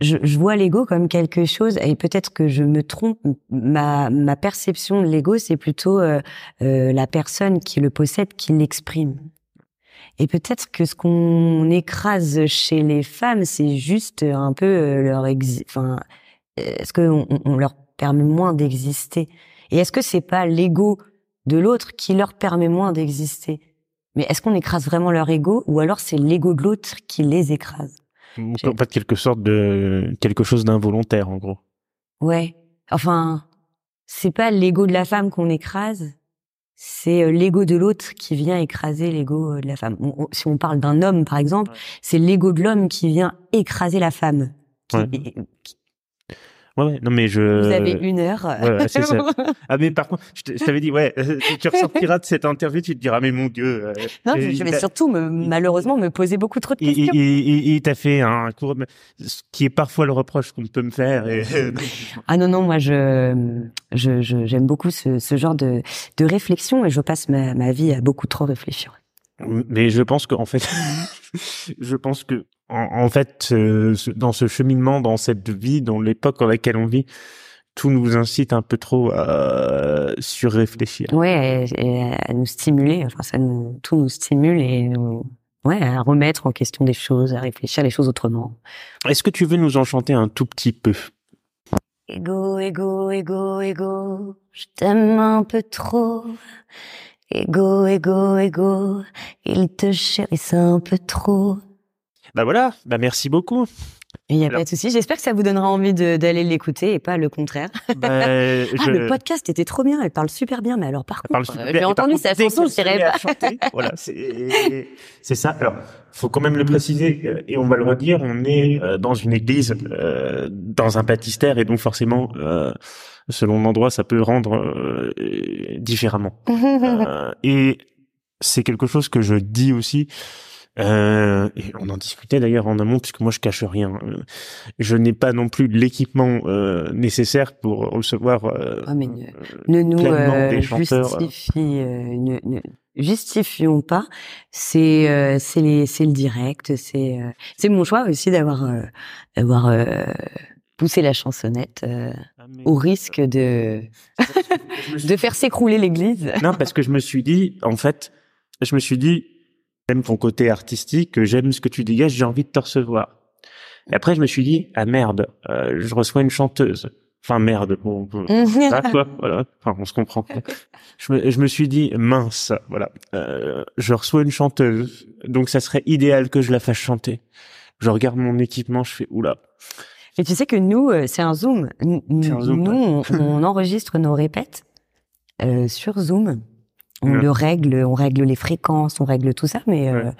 je, je vois l'ego comme quelque chose, et peut-être que je me trompe. Ma, ma perception de l'ego, c'est plutôt euh, la personne qui le possède, qui l'exprime. Et peut-être que ce qu'on écrase chez les femmes, c'est juste un peu euh, leur exi enfin, est-ce qu'on on leur permet moins d'exister? Et est-ce que c'est pas l'ego de l'autre qui leur permet moins d'exister? Mais est-ce qu'on écrase vraiment leur ego ou alors c'est l'ego de l'autre qui les écrase? En fait, quelque sorte de quelque chose d'involontaire, en gros. Ouais. Enfin, c'est pas l'ego de la femme qu'on écrase, c'est euh, l'ego de l'autre qui vient écraser l'ego euh, de la femme. si on parle d'un homme, par exemple, c'est l'ego de l'homme qui vient écraser la femme. Ouais, non mais je. Vous avez une heure. Ouais, ça. Ah mais par contre, je t'avais dit, ouais, euh, tu ressortiras de cette interview, tu te diras, mais mon Dieu. Euh, non, je vais surtout me, malheureusement me poser beaucoup trop de questions. Il, t'a fait un cours, ce qui est parfois le reproche qu'on peut me faire. Et... ah non non, moi je je j'aime beaucoup ce, ce genre de de réflexion et je passe ma, ma vie à beaucoup trop réfléchir. Mais je pense qu'en fait, je pense que en, fait, euh, dans ce cheminement, dans cette vie, dans l'époque dans laquelle on vit, tout nous incite un peu trop à surréfléchir. Ouais, et, à nous stimuler. Enfin, ça nous, tout nous stimule et nous, ouais, à remettre en question des choses, à réfléchir les choses autrement. Est-ce que tu veux nous enchanter un tout petit peu? Ego, ego, ego, ego, je t'aime un peu trop. Ego, ego, ego, il te chérisse un peu trop. Bah voilà, bah merci beaucoup. Il n'y a pas de souci. J'espère que ça vous donnera envie d'aller l'écouter et pas le contraire. Bah, ah, le podcast était trop bien. Elle parle super bien. Mais alors, par contre, j'ai entendu sa chanson, je dirais pas. voilà, c'est ça. Alors, faut quand même le préciser euh, et on va le redire. On est euh, dans une église, euh, dans un baptistère et donc forcément, selon l'endroit, ça peut rendre différemment. et c'est quelque chose que je dis aussi. Euh, et on en discutait d'ailleurs en amont, puisque moi je cache rien. Je n'ai pas non plus l'équipement euh, nécessaire pour recevoir. Euh, ah, mais ne, nous euh, justifie, ne, ne, justifions pas. C'est c'est le direct. C'est c'est mon choix aussi d'avoir d'avoir poussé la chansonnette ah, au risque de de faire s'écrouler l'église. Non, parce que je me suis dit, en fait, je me suis dit, j'aime ton côté artistique, j'aime ce que tu dégages, j'ai envie de te recevoir. Et après, je me suis dit, ah merde, euh, je reçois une chanteuse. Enfin merde, bon, ah, quoi, voilà. Enfin, on se comprend. Je me, je me suis dit mince, voilà. Euh, je reçois une chanteuse, donc ça serait idéal que je la fasse chanter. Je regarde mon équipement, je fais oula. Et tu sais que nous, euh, c'est un zoom. Nous, on, on, enregistre nos répètes euh, sur Zoom. On le règle, on règle les fréquences, on règle tout ça, mais, euh,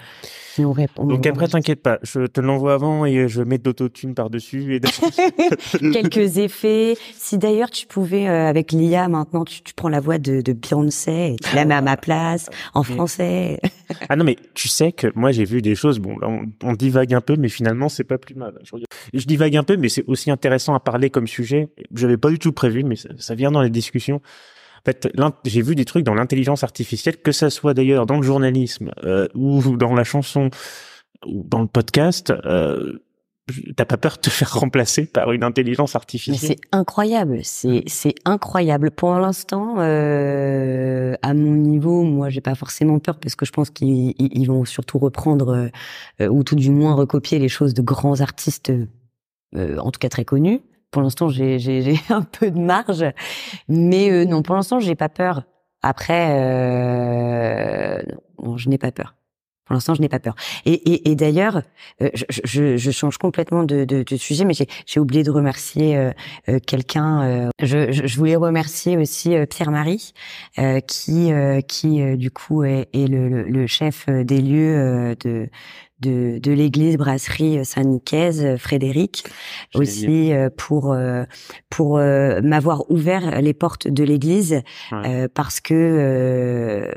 on répond. Donc après, t'inquiète pas, je te l'envoie avant et je mets de l'autotune par-dessus. Et Quelques effets. Si d'ailleurs tu pouvais, euh, avec l'IA maintenant, tu, tu, prends la voix de, de Beyoncé et tu la mets à ma place, en français. ah non, mais tu sais que moi j'ai vu des choses, bon, on, on, divague un peu, mais finalement c'est pas plus mal. Je, je divague un peu, mais c'est aussi intéressant à parler comme sujet. J'avais pas du tout prévu, mais ça, ça vient dans les discussions. En fait, j'ai vu des trucs dans l'intelligence artificielle, que ça soit d'ailleurs dans le journalisme euh, ou dans la chanson ou dans le podcast. Euh, T'as pas peur de te faire remplacer par une intelligence artificielle? c'est incroyable, c'est c'est incroyable. Pour l'instant, euh, à mon niveau, moi, j'ai pas forcément peur parce que je pense qu'ils ils vont surtout reprendre euh, ou tout du moins recopier les choses de grands artistes, euh, en tout cas très connus pour l'instant, j'ai un peu de marge, mais euh, non, pour l'instant, j'ai pas peur. Après, euh, non, je n'ai pas peur. Pour l'instant, je n'ai pas peur. Et, et, et d'ailleurs, euh, je, je, je, change complètement de, de, de sujet, mais j'ai oublié de remercier euh, euh quelqu'un. Je, je, voulais remercier aussi Pierre-Marie, qui, qui du coup est, est le, le, chef des lieux de de, de l'église brasserie Saint-Nicaise, Frédéric, aussi pour pour m'avoir ouvert les portes de l'église parce que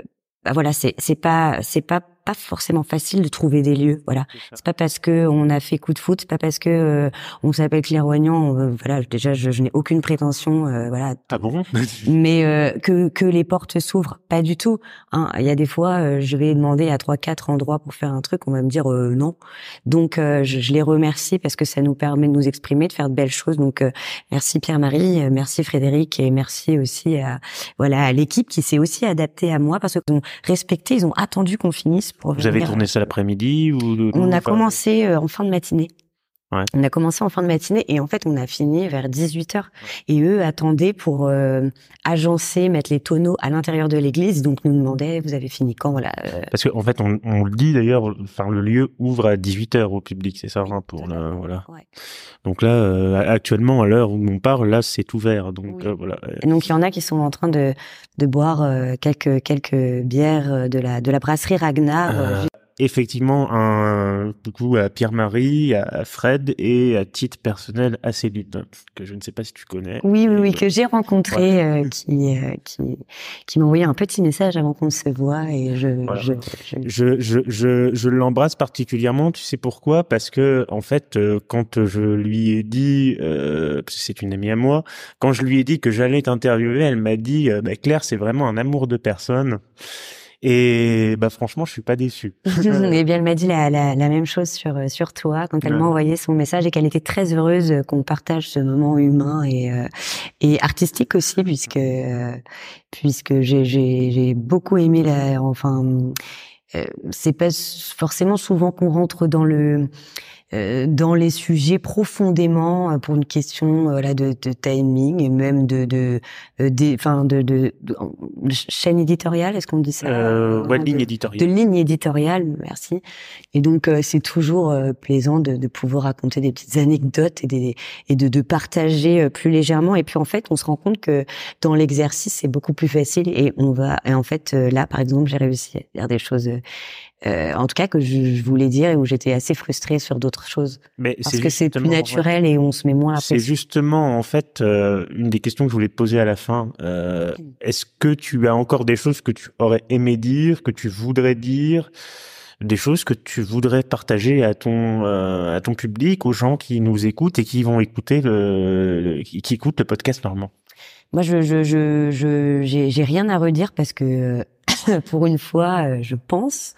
bah voilà c'est c'est pas c'est pas pas forcément facile de trouver des lieux. Voilà, c'est pas parce que on a fait coup de foot, c'est pas parce que euh, on s'appelle clairvoyant. Euh, voilà, déjà, je, n'ai aucune prétention. Euh, voilà. Ah bon? Mais que que les portes s'ouvrent, pas du tout. Hein. Il y a des fois, je vais demander à trois quatre endroits pour faire un truc, on va me dire non. Donc, je, je, les remercie parce que ça nous permet de nous exprimer, de faire de belles choses. Donc, merci Pierre-Marie, merci Frédéric et merci aussi à voilà à l'équipe qui s'est aussi adaptée à moi parce qu'ils ont respecté, ils ont attendu qu'on finisse vous avez tourné ça l'après-midi ou On a commencé euh, en fin de matinée. On a commencé en fin de matinée et en fait on a fini vers 18h. Et eux attendaient pour euh, agencer, mettre les tonneaux à l'intérieur de l'église. Donc nous demandaient, vous avez fini quand voilà. Euh. Parce qu'en en fait on, on, le dit d'ailleurs, enfin le lieu ouvre à 18h au public, c'est ça hein, pour la, voilà. Donc là euh, actuellement à l'heure où on parle, là c'est ouvert. Donc voilà. Et donc il y en a qui sont en train de, de boire quelques quelques bières de la de la brasserie Ragnar effectivement un coup à Pierre-Marie, à Fred et à titre personnel à Céline que je ne sais pas si tu connais. Oui, oui, oui, que j'ai rencontré, euh, qui, euh, qui, qui m'a envoyé un petit message avant qu'on se voit et je, je, je, je, je, je l'embrasse particulièrement. Tu sais pourquoi? Parce que en fait, euh, quand je lui ai dit, c'est une amie à moi, quand je lui ai dit que j'allais t'interviewer, elle m'a dit, bah, Claire, c'est vraiment un amour de personne. Et bah franchement, je suis pas déçu. et bien, elle m'a dit la, la, la, même chose sur euh, sur toi quand elle m'a envoyé son message et qu'elle était très heureuse qu'on partage ce moment humain et euh, et artistique aussi puisque euh, puisque j'ai j'ai j'ai beaucoup aimé la enfin c'est pas forcément souvent qu'on rentre dans le euh, dans les sujets profondément euh, pour une question euh, là de, de, timing et même de de enfin de, de, de, chaîne éditoriale est-ce qu'on dit ça? Euh, ouais, de ligne éditoriale. de ligne éditoriale merci. Et donc c'est toujours plaisant de, de pouvoir raconter des petites anecdotes et des et de, de partager plus légèrement. Et puis en fait on se rend compte que dans l'exercice c'est beaucoup plus facile et on va et en fait là par exemple j'ai réussi à dire des choses euh, en tout cas que je, voulais dire et où j'étais assez frustrée sur d'autres choses. Mais parce que c'est plus naturel et on se met moins à C'est justement en fait euh, une des questions que je voulais te poser à la fin. Euh, Est-ce que tu as encore des choses que tu aurais aimé dire, que tu voudrais dire, des choses que tu voudrais partager à ton euh, à ton public, aux gens qui nous écoutent et qui vont écouter le, qui, qui écoutent le podcast normalement? Moi, je je je j'ai rien à redire parce que pour une fois, euh, je pense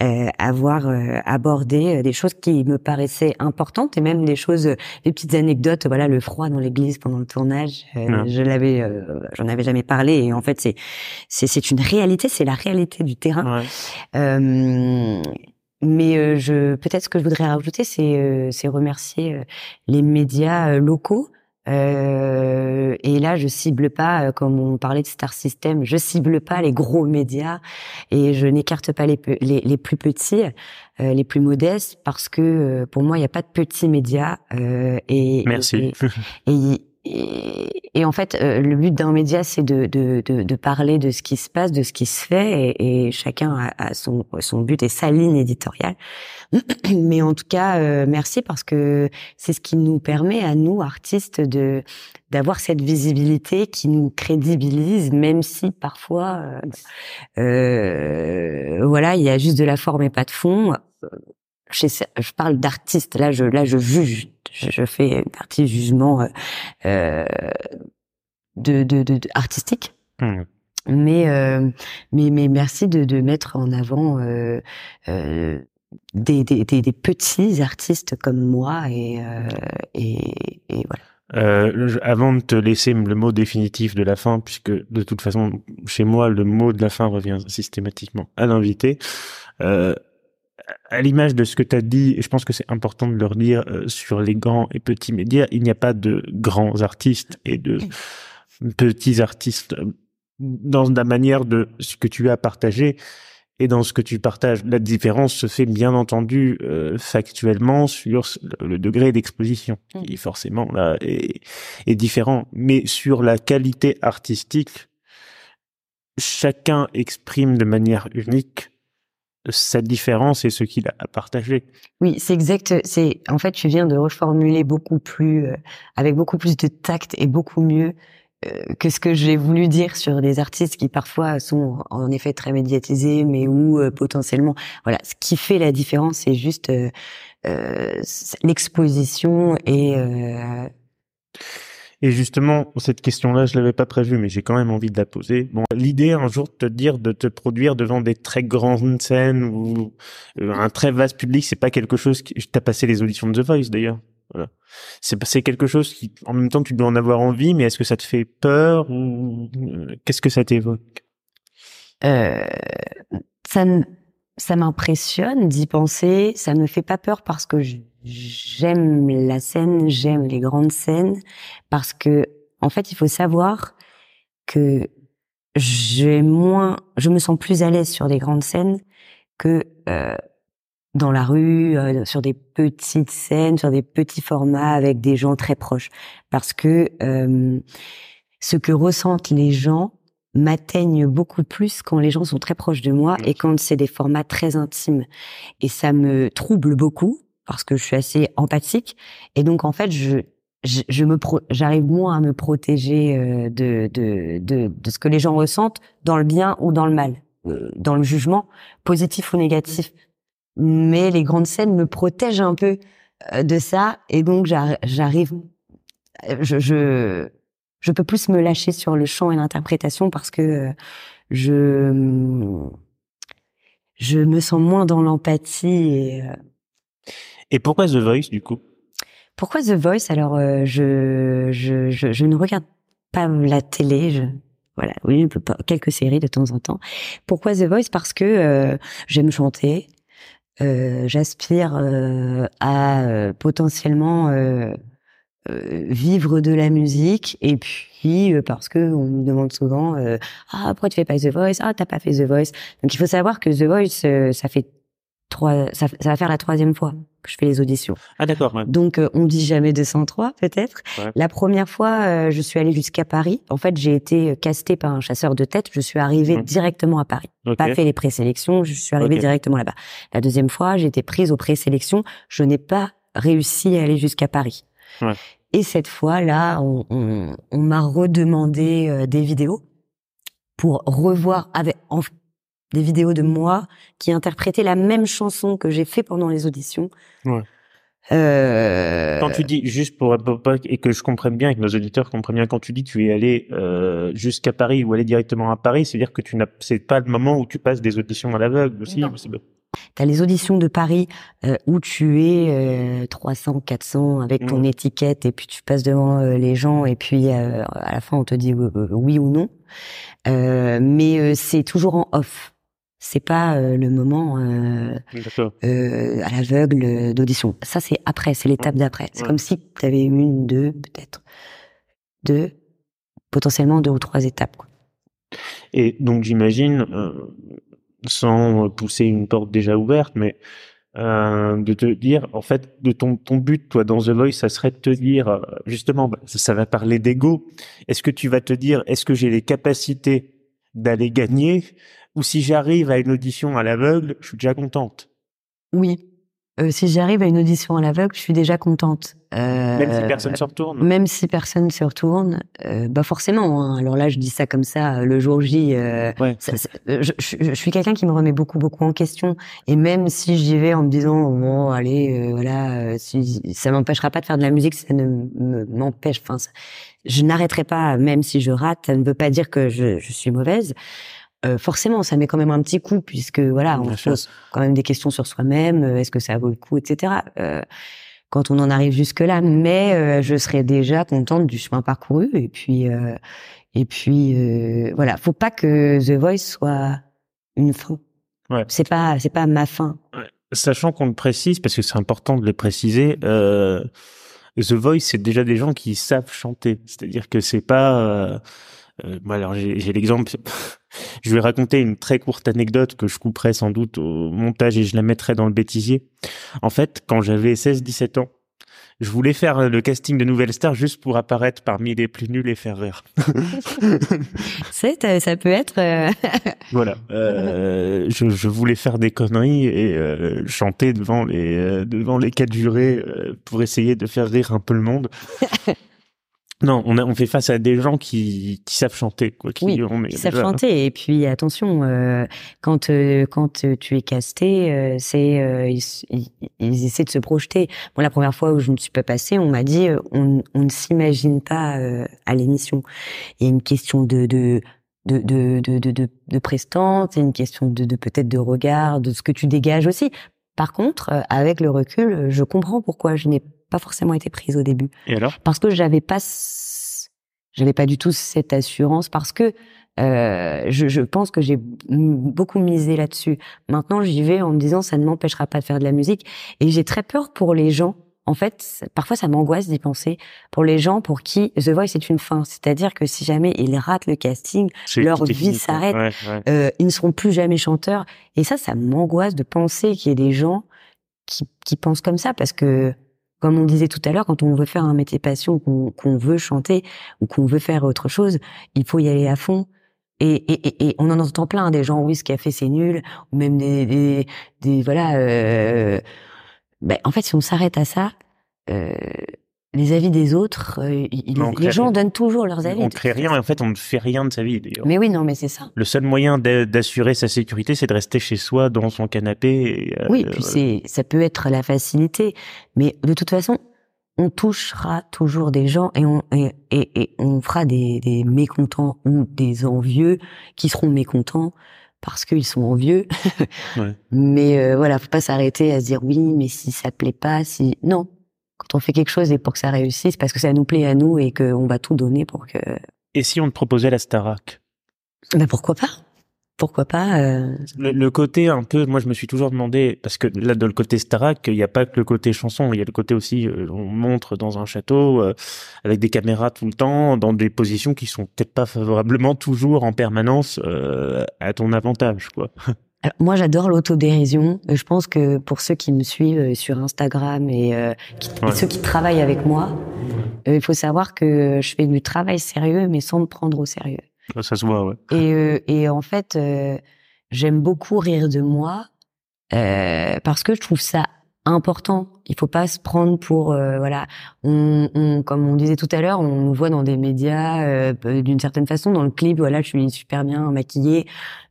euh, avoir euh, abordé des choses qui me paraissaient importantes et même des choses, des petites anecdotes. Voilà, le froid dans l'église pendant le tournage, je l'avais, j'en avais jamais parlé et en fait c'est c'est c'est une réalité, c'est la réalité du terrain. mais je peut-être ce que je voudrais rajouter, c'est c'est remercier les médias locaux euh, et là, je cible pas, euh, comme on parlait de Star System, je cible pas les gros médias et je n'écarte pas les, les, les, plus petits, euh, les plus modestes, parce que euh, pour moi, il n'y a pas de petits médias. et merci. Et, et, et, en fait, le but d'un média, c'est de, de, de, de, parler de ce qui se passe, de ce qui se fait, et, et chacun a, a, son, son but et sa ligne éditoriale. Mais en tout cas, euh, merci parce que c'est ce qui nous permet à nous artistes de d'avoir cette visibilité qui nous crédibilise, même si parfois, euh, euh voilà, il y a juste de la forme et pas de fond. Je, je parle d'artiste. Là, je là je juge. Je, fais un partie jugement euh, de, de, de, artistique. Mmh. Mais, euh, mais mais merci de, de mettre en avant euh, euh, des, des, des, petits artistes comme moi et, euh, et, et, voilà. Euh, avant de te laisser le mot définitif de la fin, puisque de toute façon, chez moi, le mot de la fin revient systématiquement à l'invité. Euh, à l'image de ce que tu as dit, et je pense que c'est important de le redire euh, sur les grands et petits médias, il n'y a pas de grands artistes et de petits artistes dans la manière de ce que tu as partagé et dans ce que tu partages. La différence se fait bien entendu euh, factuellement sur le degré d'exposition, qui forcément là est, est, différent. Mais sur la qualité artistique, chacun exprime de manière unique sa différence et ce qu'il a à partager. Oui, c'est exact. C'est en fait, tu viens de reformuler beaucoup plus, euh, avec beaucoup plus de tact et beaucoup mieux euh, que ce que j'ai voulu dire sur des artistes qui parfois sont en effet très médiatisés, mais où euh, potentiellement, voilà, ce qui fait la différence, c'est juste euh, euh l'exposition et. Et justement, cette question-là, je l'avais pas prévue, mais j'ai quand même envie de la poser. Bon, l'idée un jour de te dire de te produire devant des très grandes scènes ou un très vaste public, c'est pas quelque chose qui. T'as passé les auditions de The Voice d'ailleurs. Voilà. C'est quelque chose qui, en même temps, tu dois en avoir envie, mais est-ce que ça te fait peur ou euh, qu'est-ce que ça t'évoque? Euh, Ça ça m'impressionne d'y penser. Ça me fait pas peur parce que j'aime la scène, j'aime les grandes scènes, parce que en fait, il faut savoir que j'ai moins, je me sens plus à l'aise sur des grandes scènes que euh, dans la rue, euh, sur des petites scènes, sur des petits formats avec des gens très proches. Parce que euh, ce que ressentent les gens m'atteignent beaucoup plus quand les gens sont très proches de moi et quand c'est des formats très intimes. Et ça me trouble beaucoup parce que je suis assez empathique. Et donc, en fait, je, je, me j'arrive moins à me protéger euh, de, de, de, de, ce que les gens ressentent dans le bien ou dans le mal, dans le jugement, positif ou négatif mais les grandes scènes me protègent un peu euh, de ça et donc j'arrive je, je je peux plus me lâcher sur le chant et l'interprétation parce que euh, je je me sens moins dans l'empathie et euh, et pourquoi The Voice du coup? Pourquoi The Voice? Alors je, je, je je ne regarde pas la télé, je voilà, oui, quelques séries de temps en temps. Pourquoi The Voice? Parce que j'aime chanter, euh, j'aspire euh, à potentiellement vivre de la musique. Et puis parce que on me demande souvent ah pourquoi tu fais pas The Voice? Ah t'as pas fait The Voice donc il faut savoir que The Voice ça fait trois ça, ça va faire la troisième fois je fais les auditions. Ah d'accord. Donc euh, on dit jamais 203 peut-être. La première fois, euh, je suis allée jusqu'à Paris. En fait, j'ai été castée par un chasseur de tête. Je suis arrivée mmh. directement à Paris. Pas fait les présélections, je suis arrivée directement là-bas. La deuxième fois, j'ai été prise aux présélections. Je n'ai pas réussi à aller jusqu'à Paris. Ouais. Et cette fois-là, on, on, on m'a redemandé euh, des vidéos pour revoir avec en, des vidéos de moi qui interprétaient la même chanson que j'ai fait pendant les auditions. Ouais. Euh... Quand tu dis juste pour, et que je comprenne bien, et que nos auditeurs comprennent bien, quand tu dis tu es allé euh, jusqu'à Paris ou aller directement à Paris, c'est-à-dire que tu n'as, c'est pas le moment où tu passes des auditions à l'aveugle aussi. Tu as les auditions de Paris euh, où tu es 300, 400 avec ton étiquette et puis tu passes devant euh, les gens et puis euh, à la fin on te dit oui ou non. mais c'est toujours en off c'est pas euh, le moment euh, euh, à l'aveugle d'audition. Ça, c'est après, c'est l'étape d'après. C'est comme si tu avais une, deux, peut-être, deux, potentiellement deux ou trois étapes. Quoi. Et donc, j'imagine, sans pousser une porte déjà ouverte, mais de te dire, en fait, de ton, ton but, toi, dans The Voice, ça serait de te dire, justement, bah, ça va parler d'ego. Est-ce que tu vas te dire, est-ce que j'ai les capacités d'aller gagner ou si j'arrive à une audition à l'aveugle, je suis déjà contente. Oui. Euh, si j'arrive à une audition à l'aveugle, je suis déjà contente. Euh, même si personne se retourne. Même si personne se retourne, euh, bah forcément. Hein. Alors là, je dis ça comme ça, le jour J. Euh, je, je, suis quelqu'un qui me remet beaucoup, beaucoup en question. Et même si j'y vais en me disant, bon, allez, euh, voilà, si, ça m'empêchera pas de faire de la musique, ça ne m'empêche. Enfin, je n'arrêterai pas, même si je rate. Ça ne veut pas dire que je, je suis mauvaise. Euh, forcément, ça met quand même un petit coup puisque voilà, on se pose quand même des questions sur soi-même. Euh, est-ce que ça vaut le coup, etc. Euh, quand on en arrive jusque là, mais je serais déjà contente du chemin parcouru et puis et puis voilà, faut pas que The Voice soit une fin. Ouais. C'est pas c'est pas ma fin. Sachant qu'on le précise parce que c'est important de le préciser. The Voice, c'est déjà des gens qui savent chanter. C'est-à-dire que c'est pas euh, alors j'ai l'exemple. Je vais raconter une très courte anecdote que je couperai sans doute au montage et je la mettrai dans le bêtisier. En fait, quand j'avais 16-17 ans, je voulais faire le casting de Nouvelle Star juste pour apparaître parmi les plus nuls et faire rire. C'est, ça peut être. Euh, voilà. Euh, je, je, voulais faire des conneries et euh, chanter devant les euh, devant les quatre jurés pour essayer de faire rire un peu le monde. Non, on, a, on fait face à des gens qui, qui savent chanter, quoi. Qui, oui, qui savent chanter. Et puis attention, euh, quand euh, quand tu es casté, euh, c'est ils, ils, essaient de se projeter. Moi, la première fois où je ne suis pas passée, on m'a dit on, on ne s'imagine pas à l'émission. Il y a une question de, de de, de, de, de, de prestance, c'est une question de, de peut-être de regard, de ce que tu dégages aussi. Par contre, avec le recul, je comprends pourquoi je n'ai pas forcément été prise au début. Et alors? Parce que j'avais pas, j'avais pas du tout cette assurance. Parce que euh, je, je, pense que j'ai beaucoup misé là-dessus. Maintenant, j'y vais en me disant ça ne m'empêchera pas de faire de la musique. Et j'ai très peur pour les gens. En fait, parfois ça m'angoisse d'y penser pour les gens pour qui The Voice est une fin. C'est-à-dire que si jamais ils ratent le casting, leur vie s'arrête. Euh, ils ne seront plus jamais chanteurs. Et ça, ça m'angoisse de penser qu'il y ait des gens qui, qui pensent comme ça parce que comme on disait tout à l'heure, quand on veut faire un métier passion, qu'on veut chanter ou qu'on veut faire autre chose, il faut y aller à fond. Et, et, et, on en entend plein hein, des gens oui ce qu'a fait c'est nul ou même des, des, des voilà euh, ben, en fait si on s'arrête à ça euh, les avis des autres, euh, les gens donnent toujours leurs avis. On ne crée rien, et en fait, on ne fait rien de sa vie. Mais oui, non, mais c'est ça. Le seul moyen d'assurer sa sécurité, c'est de rester chez soi, dans son canapé. Euh, oui, puis c'est, ça peut être la facilité, mais de toute façon, on touchera toujours des gens et on et, et, on fera des, des mécontents ou des envieux qui seront mécontents parce qu'ils sont envieux. ouais. Mais euh, voilà, faut pas s'arrêter à se dire oui, mais si ça plaît pas, si non, quand on fait quelque chose et pour que ça réussisse, parce que ça nous plaît à nous et qu'on va tout donner pour que. Et si on te proposait la Starac? Ben pourquoi pas? Pourquoi pas euh... le, côté un peu moi je me suis toujours demandé parce que là dans le côté Starac il n'y a pas que le côté chanson il y a le côté aussi euh, on montre dans un château euh, avec des caméras tout le temps dans des positions qui sont peut-être pas favorablement toujours en permanence euh, à ton avantage quoi moi, j'adore l'autodérision. Je pense que pour ceux qui me suivent sur Instagram et, ceux qui travaillent avec moi, il faut savoir que je fais du travail sérieux, mais sans me prendre au sérieux. Ça se voit, ouais. Et, euh, et en fait, euh, j'aime beaucoup rire de moi euh, parce que je trouve ça important. Il faut pas se prendre pour euh, voilà. On, on, comme on disait tout à l'heure, on nous voit dans des médias euh, d'une certaine façon. Dans le clip, voilà, je suis super bien maquillée,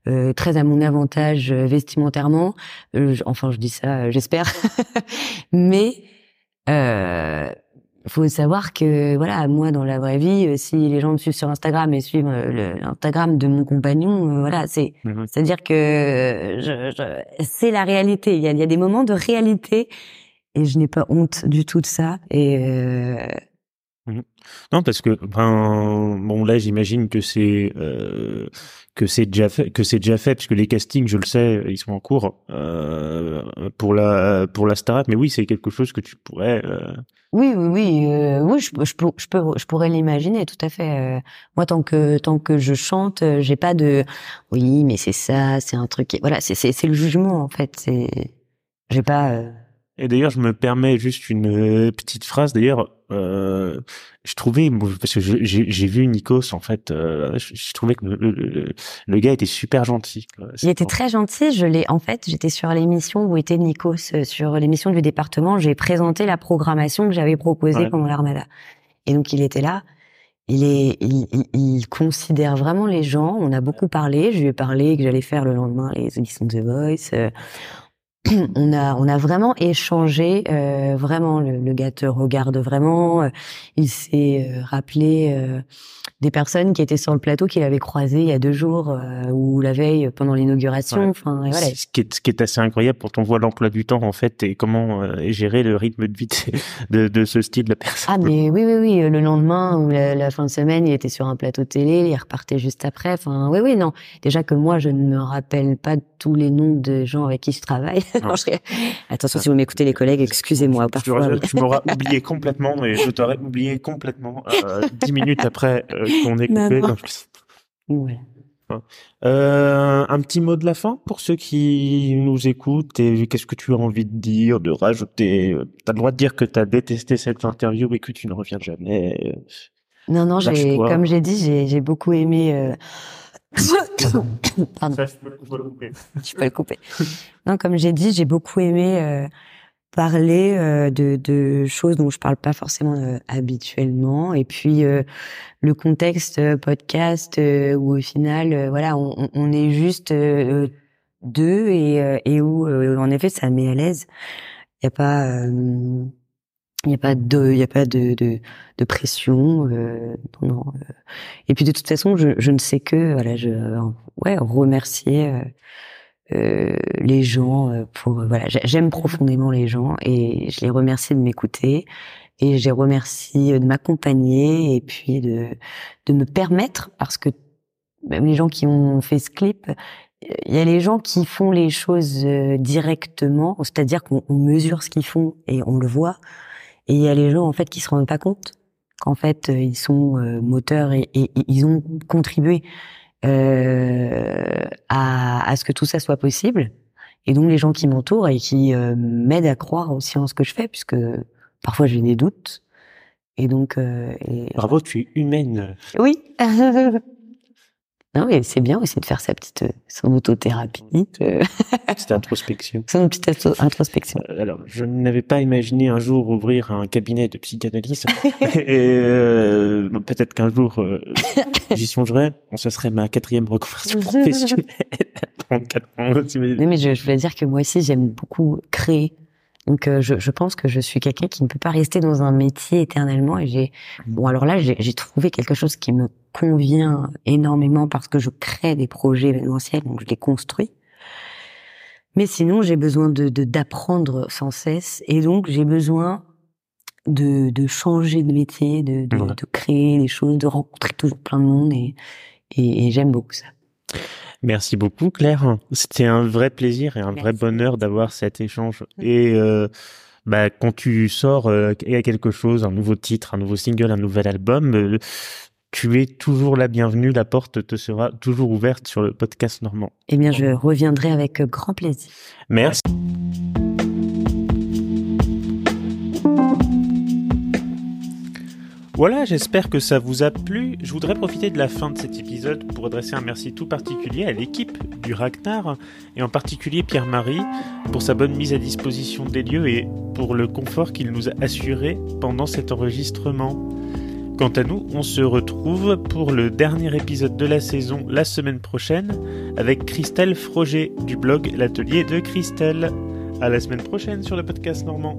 euh, très à mon avantage vestimentairement. enfin, je dis ça, j'espère. Mais faut savoir que voilà moi dans la vraie vie euh, si les gens me suivent sur Instagram et suivent euh, l'Instagram de mon compagnon euh, voilà c'est mhm. c'est à dire que je, je, c'est la réalité il y a, il y a des moments de réalité et je n'ai pas honte du tout de ça et mhm. Non parce que ben bon là j'imagine que c'est euh, que c'est déjà fait que c'est déjà fait parce que les castings je le sais ils sont en cours euh, pour la pour la Starac mais oui c'est quelque chose que tu pourrais euh, oui, oui, oui, je, je, je, peux, je pourrais l'imaginer, tout à fait. Moi, tant que tant que je chante, j'ai pas de, oui, mais c'est ça, c'est un truc. Voilà, c'est c'est le jugement en fait. C'est, j'ai pas. Et d'ailleurs, je me permets juste une petite phrase. D'ailleurs, euh, je trouvais parce que j'ai vu Nikos en fait, euh, je, trouvais que le, gars était super gentil. Il était très gentil. Je l'ai en fait, j'étais sur l'émission où était Nikos euh, sur l'émission du département. J'ai présenté la programmation que j'avais proposée pendant l'Armada. Et donc il était là. Il est, il, il, considère vraiment les gens. On a beaucoup parlé. Je lui ai parlé que j'allais faire le lendemain les auditions de The Voice. Euh, on a on a vraiment échangé euh, vraiment le, le, regarde vraiment euh, il s'est euh, rappelé des personnes qui étaient sur le plateau qu'il avait croisé il y a deux jours ou la veille pendant l'inauguration. Enfin voilà. Ce qui est ce qui est assez incroyable pour on voit l'emploi du temps en fait et comment gérer le rythme de vie de, de ce style de personne. Ah mais oui oui oui le lendemain ou la, fin de semaine il était sur un plateau télé il repartait juste après. Enfin oui oui non. Déjà que moi je ne me rappelle pas tous les noms de gens avec qui je travaille. Attention, si vous m'écoutez les collègues, excusez-moi. Parfois, tu, m'auras oublié complètement et je t'aurais oublié complètement euh, dix minutes après euh, qu'on ait coupé. Ouais. Euh, un petit mot de la fin pour ceux qui nous écoutent et qu'est-ce que tu as envie de dire, de rajouter? T'as le droit de dire que tu as détesté cette interview et que tu ne reviens jamais. Non, non, j'ai, comme j'ai dit, j'ai beaucoup aimé euh, Pardon. Ça, je peux le couper. Tu peux le couper. Non, comme j'ai dit, j'ai beaucoup aimé euh, parler euh, de, de, choses dont je parle pas forcément euh, habituellement. Et puis le contexte podcast où au final, voilà, on, on, est juste deux et, et où en effet ça met à l'aise. Il y a pas il n'y a pas de, il a pas de, de, de pression. Euh, non, euh. Et puis de toute façon, je, je ne sais que, voilà, je, ouais, remercier euh, euh les gens euh, pour, voilà, j'aime profondément les gens et je les remercie de m'écouter et je les remercie de m'accompagner et puis de, de me permettre parce que même les gens qui ont fait ce clip, il y a les gens qui font les choses directement, c'est-à-dire qu'on mesure ce qu'ils font et on le voit. Et il y a les gens en fait qui se rendent pas compte qu'en fait euh, ils sont euh, moteurs et, ils ont contribué euh, à, à, ce que tout ça soit possible. Et donc les gens qui m'entourent et qui euh, m'aident à croire aussi en ce que je fais, puisque parfois j'ai des doutes. Et donc. Et... Bravo, tu es humaine. Oui. Non, mais c'est bien aussi de faire sa petite son autothérapie. Euh. C'était introspection. Son petite introspection. Euh, alors, je n'avais pas imaginé un jour ouvrir un cabinet de psychanalyse. et euh, peut-être qu'un jour j'y songerai. Ce serait ma quatrième reconversion professionnelle. 34 ans. mais je, je voulais dire que moi aussi j'aime beaucoup créer donc euh, je, je, pense que je suis quelqu'un qui ne peut pas rester dans un métier éternellement. Et j'ai bon alors là j'ai trouvé quelque chose qui me convient énormément parce que je crée des projets événementiels, donc je les construis. Mais sinon j'ai besoin de d'apprendre sans cesse et donc j'ai besoin de, de changer de métier, de, de, de, créer des choses, de rencontrer toujours plein de monde et, et, et j'aime beaucoup ça. Merci beaucoup Claire. C'était un vrai plaisir et un vrai bonheur d'avoir cet échange. Et euh, bah, quand tu sors euh, quelque chose, un nouveau titre, un nouveau single, un nouvel album, euh, tu es toujours la bienvenue. La porte te sera toujours ouverte sur le podcast normand. Eh bien, je reviendrai avec grand plaisir. Merci. Voilà, j'espère que ça vous a plu. Je voudrais profiter de la fin de cet épisode pour adresser un merci tout particulier à l'équipe du Ragnar, et en particulier Pierre-Marie, pour sa bonne mise à disposition des lieux et pour le confort qu'il nous a assuré pendant cet enregistrement. Quant à nous, on se retrouve pour le dernier épisode de la saison la semaine prochaine avec Christelle Froger du blog L'Atelier de Christelle. À la semaine prochaine sur le podcast normand.